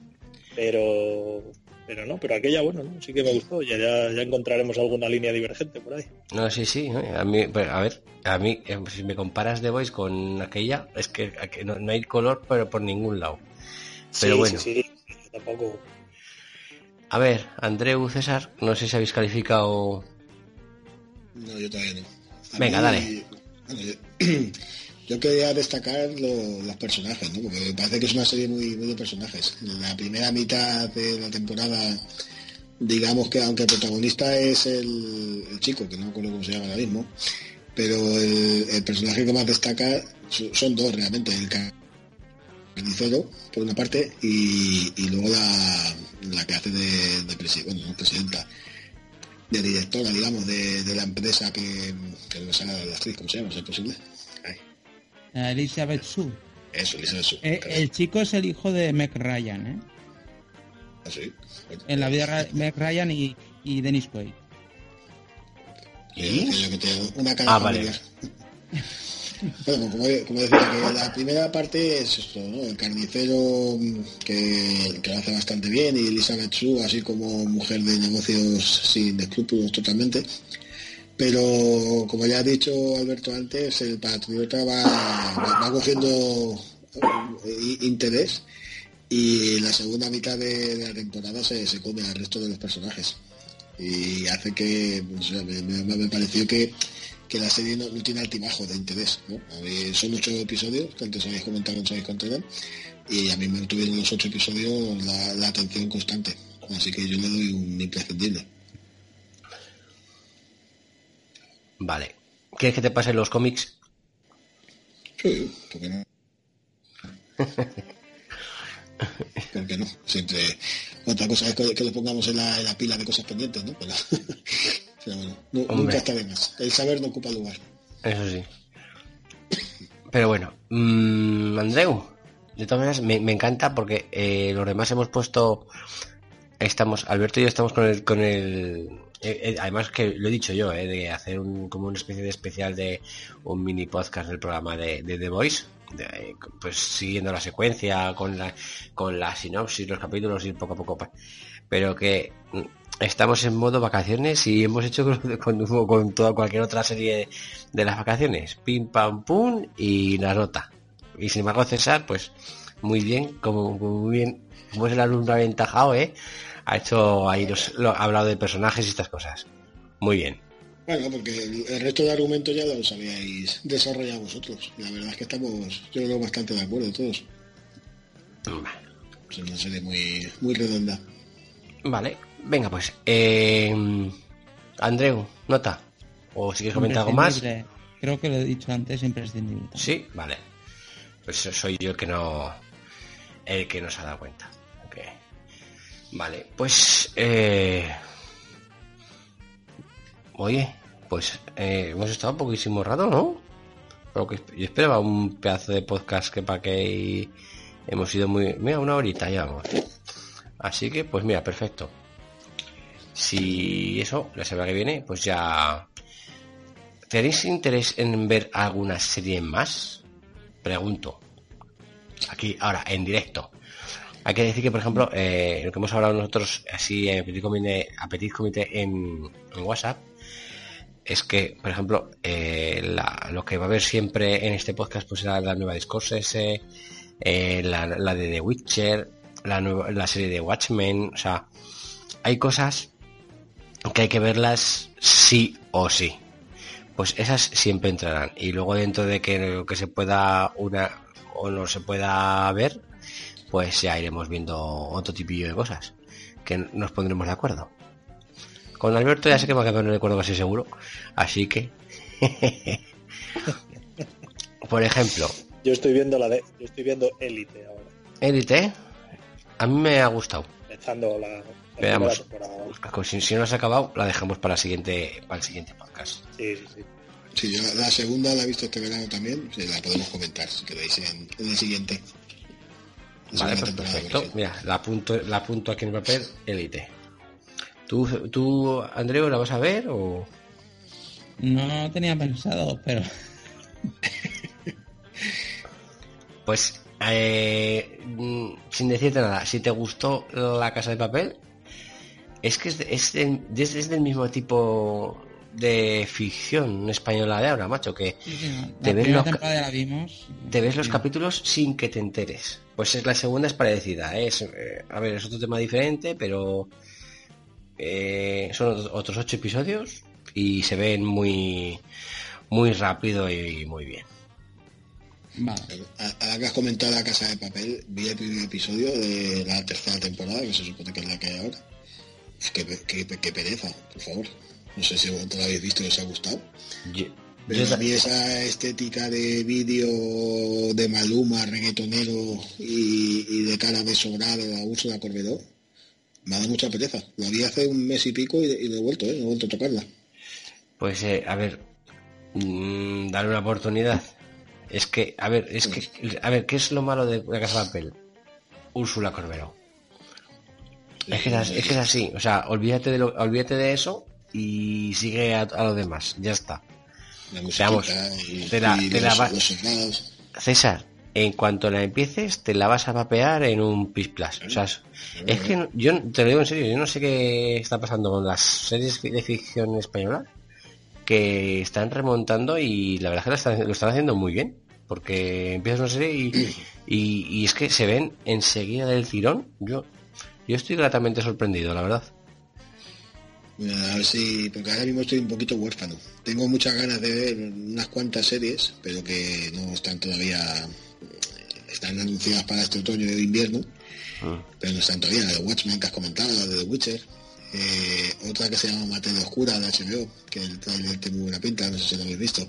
Pero pero no, pero aquella, bueno, sí que me gustó. Ya, ya, encontraremos alguna línea divergente por ahí. No, sí, sí. A mí, pues, a ver, a mí, eh, si me comparas The Voice con aquella, es que no, no hay color, pero por ningún lado. Pero bueno. Sí, sí, tampoco. A ver, Andreu, César, no sé si habéis calificado no, yo todavía no. Venga, dale. yo, quería destacar los personajes. Porque me parece que es una serie muy, de personajes. La primera mitad de la temporada, digamos que aunque el protagonista es el, chico, que no me acuerdo cómo se llama ahora mismo, pero el, personaje que más destaca son dos realmente, el carnicero, por una parte, y, luego la, que hace de, de presidenta de directora, digamos, de, la empresa que, que no sale la actriz, ¿cómo se llama? ¿Es posible? Elizabeth Sue. Eso, Elizabeth Sue. Eh, el chico es el hijo de Meg Ryan, ¿eh? ¿Ah, sí? En la vida Meg Ryan y, y Dennis Quaid. ¿Y? Una cara ah, vale. Bueno, como, decía, que la primera parte es esto, ¿no? El carnicero mm, que, lo hace bastante bien y Elizabeth Sue, así como mujer de negocios sin escrúpulos totalmente. Pero, como ya ha dicho Alberto antes, el patriota va, cogiendo eh, interés y la segunda mitad de, la temporada se, come al resto de los personajes. Y hace que, me pareció que que la serie no, tiene altibajo de interés. son ocho episodios, que antes habéis comentado en Sabéis y a mí me tuvieron los ocho episodios la, atención constante. Así que yo le doy un imprescindible. Vale. ¿Quieres que te pase los cómics? Sí, ¿por qué no? ¿Por qué no? Siempre. Otra cosa es que, le pongamos en la, pila de cosas pendientes, ¿no? nunca está de más. El saber no ocupa lugar. Eso sí. Pero bueno, mmm, Andreu, de todas maneras me, encanta porque eh, los demás hemos puesto, estamos, Alberto y yo estamos con el, con el, eh, eh, además que lo he dicho yo, de hacer un, como una especie de especial de un mini podcast del programa de, The Voice, pues siguiendo la secuencia con la, con la sinopsis, los capítulos y poco a poco, pues, pero que estamos en modo vacaciones y hemos hecho con, con toda cualquier otra serie de las vacaciones. Pim pam pum y la nota. Y sin embargo César, pues muy bien, como muy bien, como es el alumno aventajado, ¿eh? Ha hecho ahí los, ha hablado de personajes y estas cosas. Muy bien. Bueno, porque el, resto de argumentos ya los habíais desarrollado vosotros. La verdad es que estamos, yo creo, bastante de acuerdo todos. Es una serie muy, muy redonda. Vale, Venga, pues. Eh, Andreu, nota. ¿O si quieres comentar algo más? Creo que lo he dicho antes, imprescindible. Sí, vale. Pues soy yo el que no. El que no se ha dado cuenta. Vale, pues. Eh... Oye, pues eh, hemos estado poquísimo rato, ¿no? Pero que yo esperaba un pedazo de podcast que para que hemos ido muy. Mira, una horita ya vamos. Así que, pues mira, perfecto. Si eso, la semana que viene, pues ya. ¿Tenéis interés en ver alguna serie más? Pregunto. Aquí, ahora, en directo. Hay que decir que, por ejemplo, eh, lo que hemos hablado nosotros, así en Petit Comité, a Comité en, WhatsApp, es que, por ejemplo, eh, lo que va a haber siempre en este podcast pues será la nueva Discourse, eh, la, de The Witcher, la, nueva- la serie de Watchmen, o sea, hay cosas que hay que verlas sí o sí. Pues esas siempre entrarán. Y luego dentro de que que se pueda una o no se pueda ver, pues ya iremos viendo otro tipillo de cosas. Que nos pondremos de acuerdo. Con Alberto ya sé que me va a quedar de acuerdo casi seguro. Así que. Por ejemplo, Yo estoy viendo la de, yo estoy viendo Élite ahora, Elite. A mí me ha gustado. empezando la, la Veamos. Si, si no has acabado, la dejamos para, la siguiente, para el siguiente podcast. Sí, sí, sí. Sí, yo la segunda la he visto este verano también, la podemos comentar si queréis en, en el siguiente. Vale, pues perfecto. Mira, la apunto, la apunto aquí en el papel, Elite. ¿Tú, tú, Andreu, la vas a ver o...? No tenía pensado, pero Pues, eh, sin decirte nada, si te gustó La Casa de Papel, es que es, de- es, de- es- es del mismo tipo de ficción española de ahora, macho, que sí, sí, no. Te la ves los vimos. te ves los Sí. capítulos sin que te enteres. Pues es la segunda es parecida, ¿eh? es, eh, a ver, es otro tema diferente, pero eh, son otros- ocho episodios y se ven muy, muy rápido y muy bien. Vale. A- Ahora que has comentado la casa de papel, vi el primer episodio de la tercera temporada, que se supone que es la que hay ahora. Qué, pe- qué pe- qué pereza, por favor. No sé si vosotros la habéis visto y os ha gustado. Yo- Pero yo a mí esa estética de vídeo de Maluma, reggaetonero y, y de cara de sobrado a Úrsula Corberó, me ha dado mucha pereza. La vi hace un mes y pico y, y no he vuelto, ¿eh? No he vuelto a tocarla. Pues, eh, a ver, mm, darle una oportunidad. Es que, a ver, es que, a ver, ¿qué es lo malo de la Casa de Papel? Úrsula Corberó. Es que, es, así- es que es así, o sea, olvídate de, lo- olvídate de eso y sigue a, a lo demás, ya está. Musiquita y, te la- y te la los, los. César, en cuanto la empieces, te la vas a vapear en un pis plus. O sea, es, que yo te lo digo en serio, yo no sé qué está pasando con las series de ficción española que están remontando y la verdad es que lo están, lo están haciendo muy bien. Porque empiezas una serie y, y, y es que se ven enseguida del tirón. Yo, yo estoy gratamente sorprendido, la verdad. A ver si, porque ahora mismo estoy un poquito huérfano. Tengo muchas ganas de ver unas cuantas series, pero que no están todavía, están anunciadas para este otoño o invierno, pero no están todavía. La de Watchmen que has comentado, la de The Witcher, eh, otra que se llama Materia Oscura de HBO, que el trailer tiene muy buena pinta, no sé si lo habéis visto.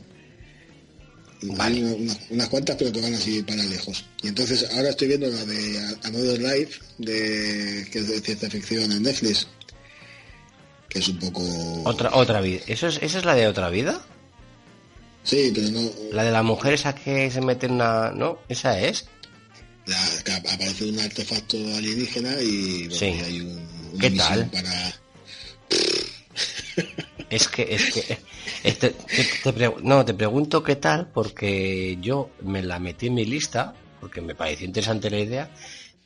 Vale. Hay una- unas, unas cuantas, pero que van así para lejos. Y entonces ahora estoy viendo la de Another Life, de, que es de ciencia ficción en Netflix, que es un poco... Otra, otra vida. ¿Eso es, ¿Esa es la de otra vida? Sí, pero no. La de la mujer esa que se mete en una... ¿No? ¿Esa es? la- que aparece un artefacto alienígena y bueno, Sí. y hay un, una ¿Qué tal? para. Es que, es que, es- te, te- te pre- no, te pregunto qué tal, porque yo me la metí en mi lista, porque me pareció interesante la idea,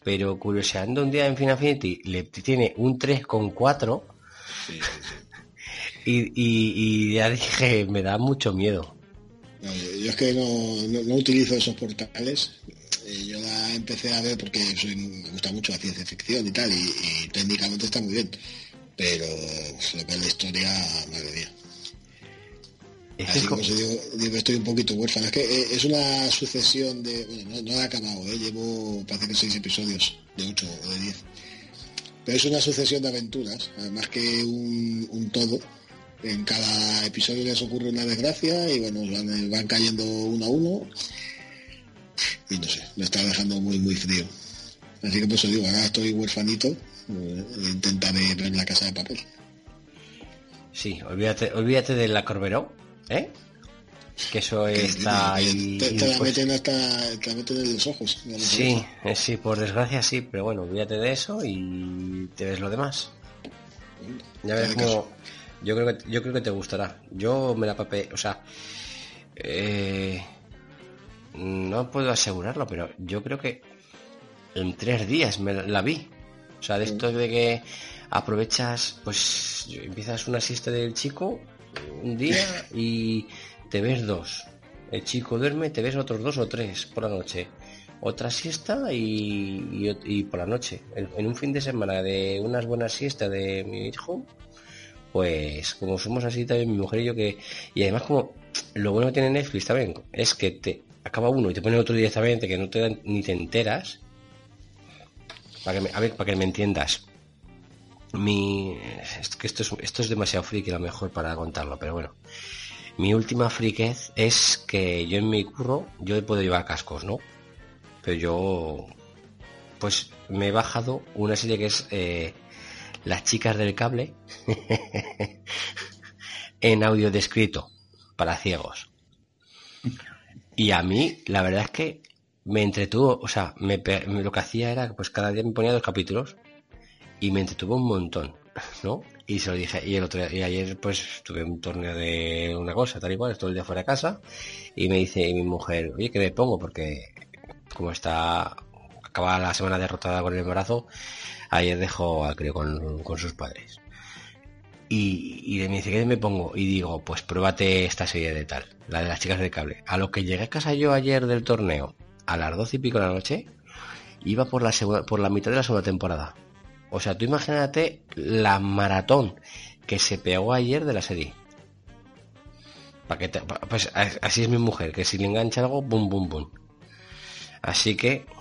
pero curioseando un día en Final Fantasy le tiene un 3,4 y, y, y ya dije, me da mucho miedo. No, yo, yo es que no, no- no utilizo esos portales. Eh, yo la empecé a ver porque soy, me gusta mucho la ciencia ficción y tal, y, y técnicamente está muy bien. Pero que es la historia, madre mía. Es Así como co- se digo, digo estoy un poquito huérfano. Es que eh, es una sucesión de. Bueno, no, no he acabado, ¿eh? llevo parece que seis episodios, de ocho o de diez. Pero es una sucesión de aventuras, además que un, todo. En cada episodio les ocurre una desgracia y bueno, van, cayendo uno a uno. Y no sé, me está dejando muy, muy frío. Así que por eso digo, ahora estoy huerfanito, eh, intentaré ver la casa de papel. Sí, olvídate, olvídate de la Corberó, ¿eh? Que eso está ahí. te, te la pues, meten hasta, te la meten en los ojos. digamos, sí, eh, sí, por desgracia sí, pero bueno, olvídate de eso y te ves lo demás. Ya caso. cómo. Yo creo que yo creo que te gustará. Yo me la papé, o sea, eh, no puedo asegurarlo, pero yo creo que en tres días me la, la vi. O sea, de esto de que aprovechas, pues empiezas una siesta del chico un día y te ves dos. El chico duerme, te ves otros dos o tres por la noche. Otra siesta y, y por la noche. En, en un fin de semana de unas buenas siestas de mi hijo, pues como somos así también mi mujer y yo que... Y además como lo bueno que tiene Netflix también es que te acaba uno y te pone otro directamente que no te dan ni te enteras. Para que me, a ver, para que me entiendas. Mi, es que esto es, esto es demasiado friki a lo mejor para contarlo, pero bueno. Mi última friquez es que yo en mi curro, yo puedo llevar cascos, ¿no? Pero yo, pues me he bajado una serie que es eh, Las chicas del cable en audio descrito para ciegos. Y a mí, la verdad es que me entretuvo, o sea, me, lo que hacía era, pues cada día me ponía dos capítulos y me entretuvo un montón, ¿no? Y se lo dije, y el otro día- y ayer pues tuve un torneo de una cosa, tal y cual, todo el día fuera de casa, y me dice mi mujer, oye, que me pongo? Porque como está, acaba la semana derrotada con el embarazo, ayer dejó al crío con, con sus padres. Y, y me dice, ¿qué me pongo? Y digo, pues pruébate esta serie de tal, la de las chicas del cable. A lo que llegué a casa yo ayer del torneo, a las doce y pico de la noche, iba por la, segunda, por la mitad de la segunda temporada. O sea, tú imagínate la maratón que se pegó ayer de la serie. Pa' que te- pa- pues así es mi mujer, que si le engancha algo, bum, bum, bum. Así que...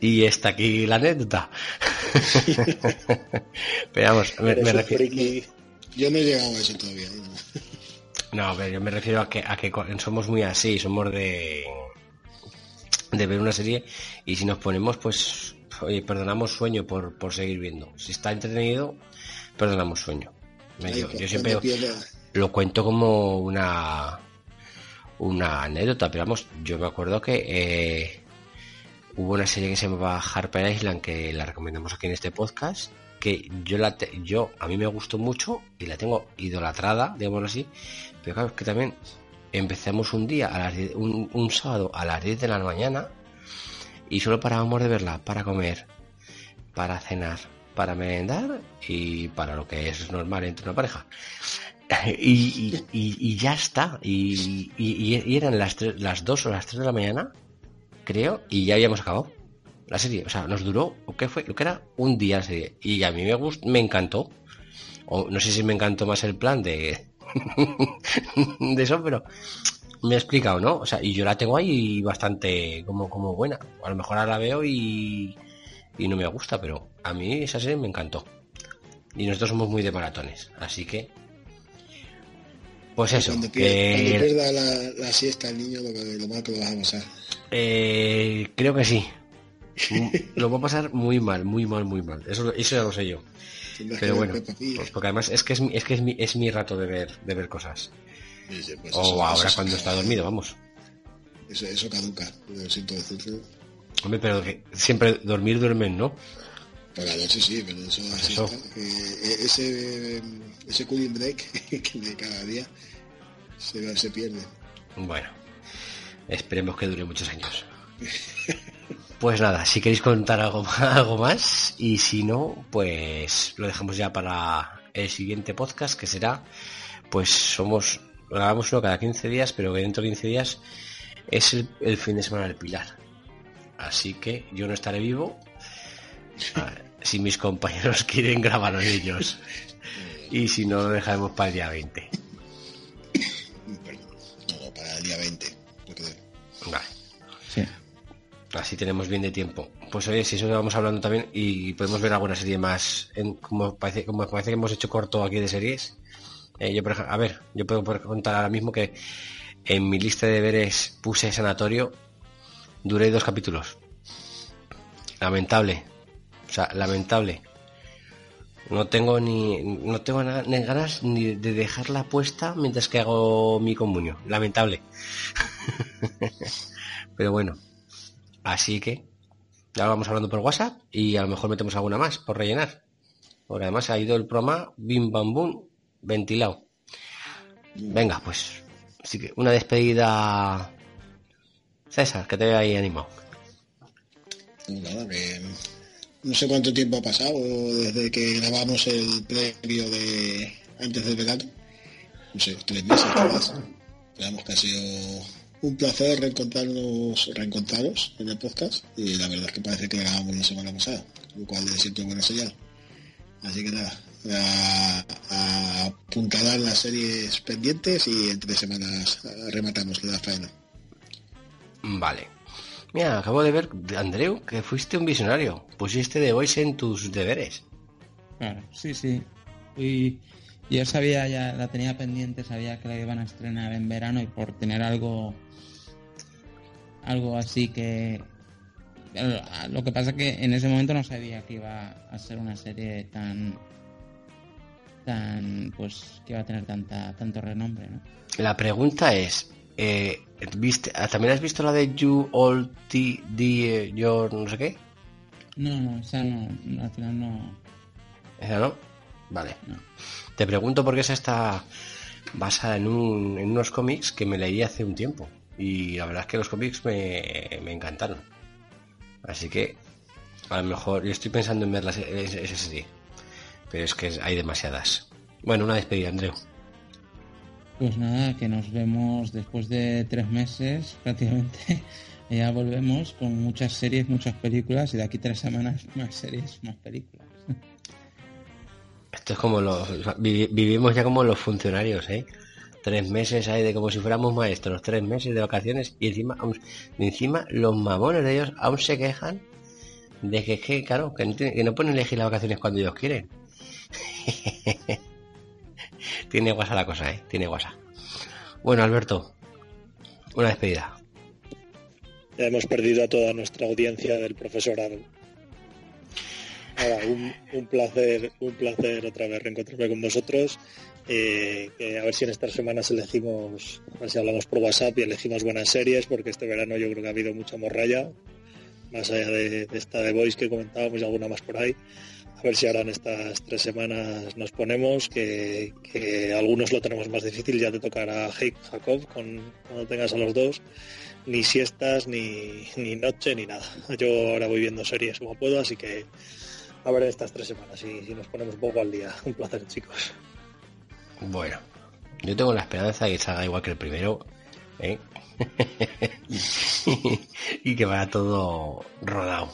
y está aquí la anécdota. Pero vamos, me, me refiero... Yo no he llegado a eso todavía. No, pero yo me refiero a que, a que co- somos muy así, somos de, de ver una serie y si nos ponemos, pues, oye, perdonamos sueño por, por seguir viendo. Si está entretenido, perdonamos sueño. Me- yo, siempre pierda- lo cuento como una una anécdota, pero vamos, yo me acuerdo que eh, hubo una serie que se llamaba Harper Island que la recomendamos aquí en este podcast que yo la te- yo a mí me gustó mucho y la tengo idolatrada, digámoslo así, pero claro, que también empezamos un día a las 10 un, sábado a las 10 de la mañana y solo parábamos de verla para comer, para cenar, para merendar y para lo que es normal entre una pareja. Y, y- ya está. Y, eran las, tres- las 2 o las 3 de la mañana, creo, y ya habíamos acabado la serie. O sea, nos duró, ¿o ¿qué fue? Lo que era un día la serie. Y a mí me gustó, me encantó. O no sé si me encantó más el plan de, de eso, pero me he explicado, ¿no? O sea, y yo la tengo ahí bastante como, como buena. A lo mejor ahora la veo y, y no me gusta, pero a mí esa serie me encantó. Y nosotros somos muy de maratones, así que... Pues eso, Cuando pierda, que- cuando pierda la, la siesta el niño, lo, que, lo mal que lo vas a pasar. eh, creo que sí. Mm, Lo va a pasar muy mal, muy mal, muy mal. Eso, eso ya lo sé yo. Pero bueno, pues porque además es que es mi, es que es mi, es mi rato de ver, de ver cosas. Pues O eso- ahora eso- cuando está dormido, vamos. Eso, eso caduca, lo siento decirte. Hombre, pero que siempre dormir duermen, ¿no? Por la noche sí, pero eso, así Eso. está, que e- ese, ese cooling break que de cada día se, se pierde. Bueno, esperemos que dure muchos años. Pues nada, si queréis contar algo, algo más y si no, pues lo dejamos ya para el siguiente podcast que será, pues somos, grabamos uno cada 15 días, pero que dentro de 15 días es el, el fin de semana del Pilar. Así que yo no estaré vivo. Ah, Si mis compañeros quieren grabarlo ellos. Y si no, lo dejaremos para el día 20. Bueno, no, no, para el día 20. Así tenemos bien de tiempo pues oye, si eso vamos hablando también y podemos ver alguna serie más, como, parece, como parece que hemos hecho corto aquí de series. Eh, yo, por ejemplo, a ver, yo puedo contar ahora mismo que en mi lista de deberes puse Sanatorio, duré dos capítulos. Lamentable. O sea, lamentable. No tengo ni no tengo ni ganas ni de dejarla puesta mientras que hago mi comunio. Lamentable. Pero bueno. Así que ya vamos hablando por WhatsApp y a lo mejor metemos alguna más por rellenar. Porque además ha ido el programa bim bam boom ventilado. Venga, pues. Así que una despedida. César, que te veo ahí animado. Nada, que no sé cuánto tiempo ha pasado desde que grabamos el previo de antes del verano. No sé, tres meses más. Esperamos que ha sido un placer reencontrarnos, reencontraros en el podcast y la verdad es que parece que grabamos la semana pasada, lo cual es siento buena señal. Así que nada, a, a apuntalar las series pendientes y en tres semanas rematamos la faena. Vale. Mira, acabo de ver, Andreu, que fuiste un visionario. Pusiste de Voice en tus deberes. Claro, sí, sí. Y yo sabía, ya la tenía pendiente, sabía que la iban a estrenar en verano y por tener algo algo así que lo que pasa que en ese momento no sabía que iba a ser una serie tan tan pues que iba a tener tanta tanto renombre ¿no? la pregunta es eh, ¿viste, también has visto la de You All T D Your no sé qué no no esa no al final no. Esa no vale te pregunto porque esa está basada en, un, en unos cómics que me leí hace un tiempo y la verdad es que los cómics me, encantaron. Así que a lo mejor yo estoy pensando en ver esa serie. Pero es que hay demasiadas. Bueno, una despedida, Andreu. Pues nada, que nos vemos después de tres meses prácticamente. ya volvemos con muchas series, muchas películas y de aquí tres semanas más series, más películas. Esto es como los... Vivimos ya como los funcionarios, ¿eh? tres meses ahí de como si fuéramos maestros, tres meses de vacaciones y encima, encima los mamones de ellos aún se quejan de que, que claro, que no, pueden elegir las vacaciones cuando ellos quieren. Tiene guasa la cosa, ¿eh? Tiene guasa. Bueno, Alberto, una despedida. Ya hemos perdido a toda nuestra audiencia del profesorado. Nada, un, placer, un placer otra vez reencontrarme con vosotros eh, a ver si en estas semanas elegimos, a ver si hablamos por WhatsApp y elegimos buenas series, porque este verano yo creo que ha habido mucha morralla, más allá de, esta de Voice que comentábamos y alguna más por ahí. A ver si ahora en estas tres semanas nos ponemos, que, algunos lo tenemos más difícil, ya te tocará Jacob con, cuando tengas a los dos, ni siestas, ni, ni noche, ni nada. Yo ahora voy viendo series como puedo, así que a ver estas tres semanas y si nos ponemos un poco al día. Un placer, chicos. Bueno, yo tengo la esperanza de que salga igual que el primero, ¿eh? y que vaya todo rodado.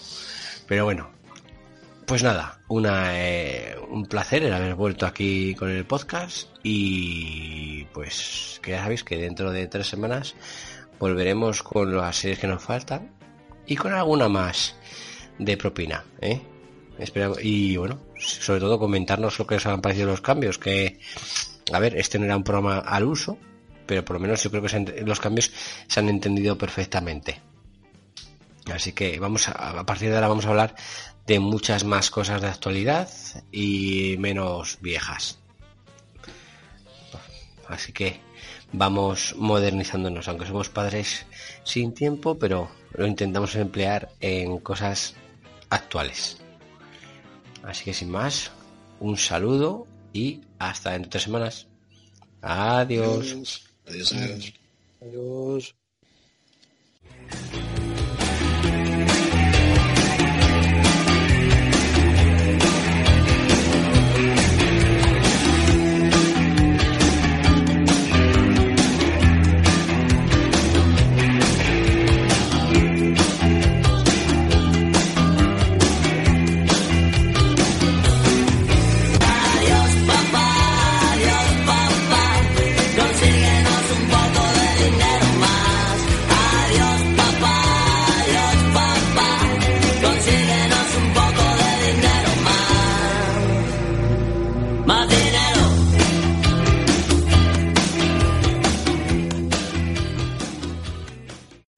Pero bueno, pues nada, una, eh, un placer el haber vuelto aquí con el podcast y pues que ya sabéis que dentro de tres semanas volveremos con las series que nos faltan y con alguna más de propina, ¿eh? Y bueno, sobre todo comentarnos lo que os han parecido los cambios, que a ver, este no era un programa al uso, pero por lo menos yo creo que los cambios se han entendido perfectamente. Así que vamos a partir de ahora vamos a hablar de muchas más cosas de actualidad y menos viejas. Así que vamos modernizándonos, aunque somos padres sin tiempo, pero lo intentamos emplear en cosas actuales. Así que sin más, un saludo y hasta dentro de tres semanas. Adiós. Adiós. Adiós. Adiós.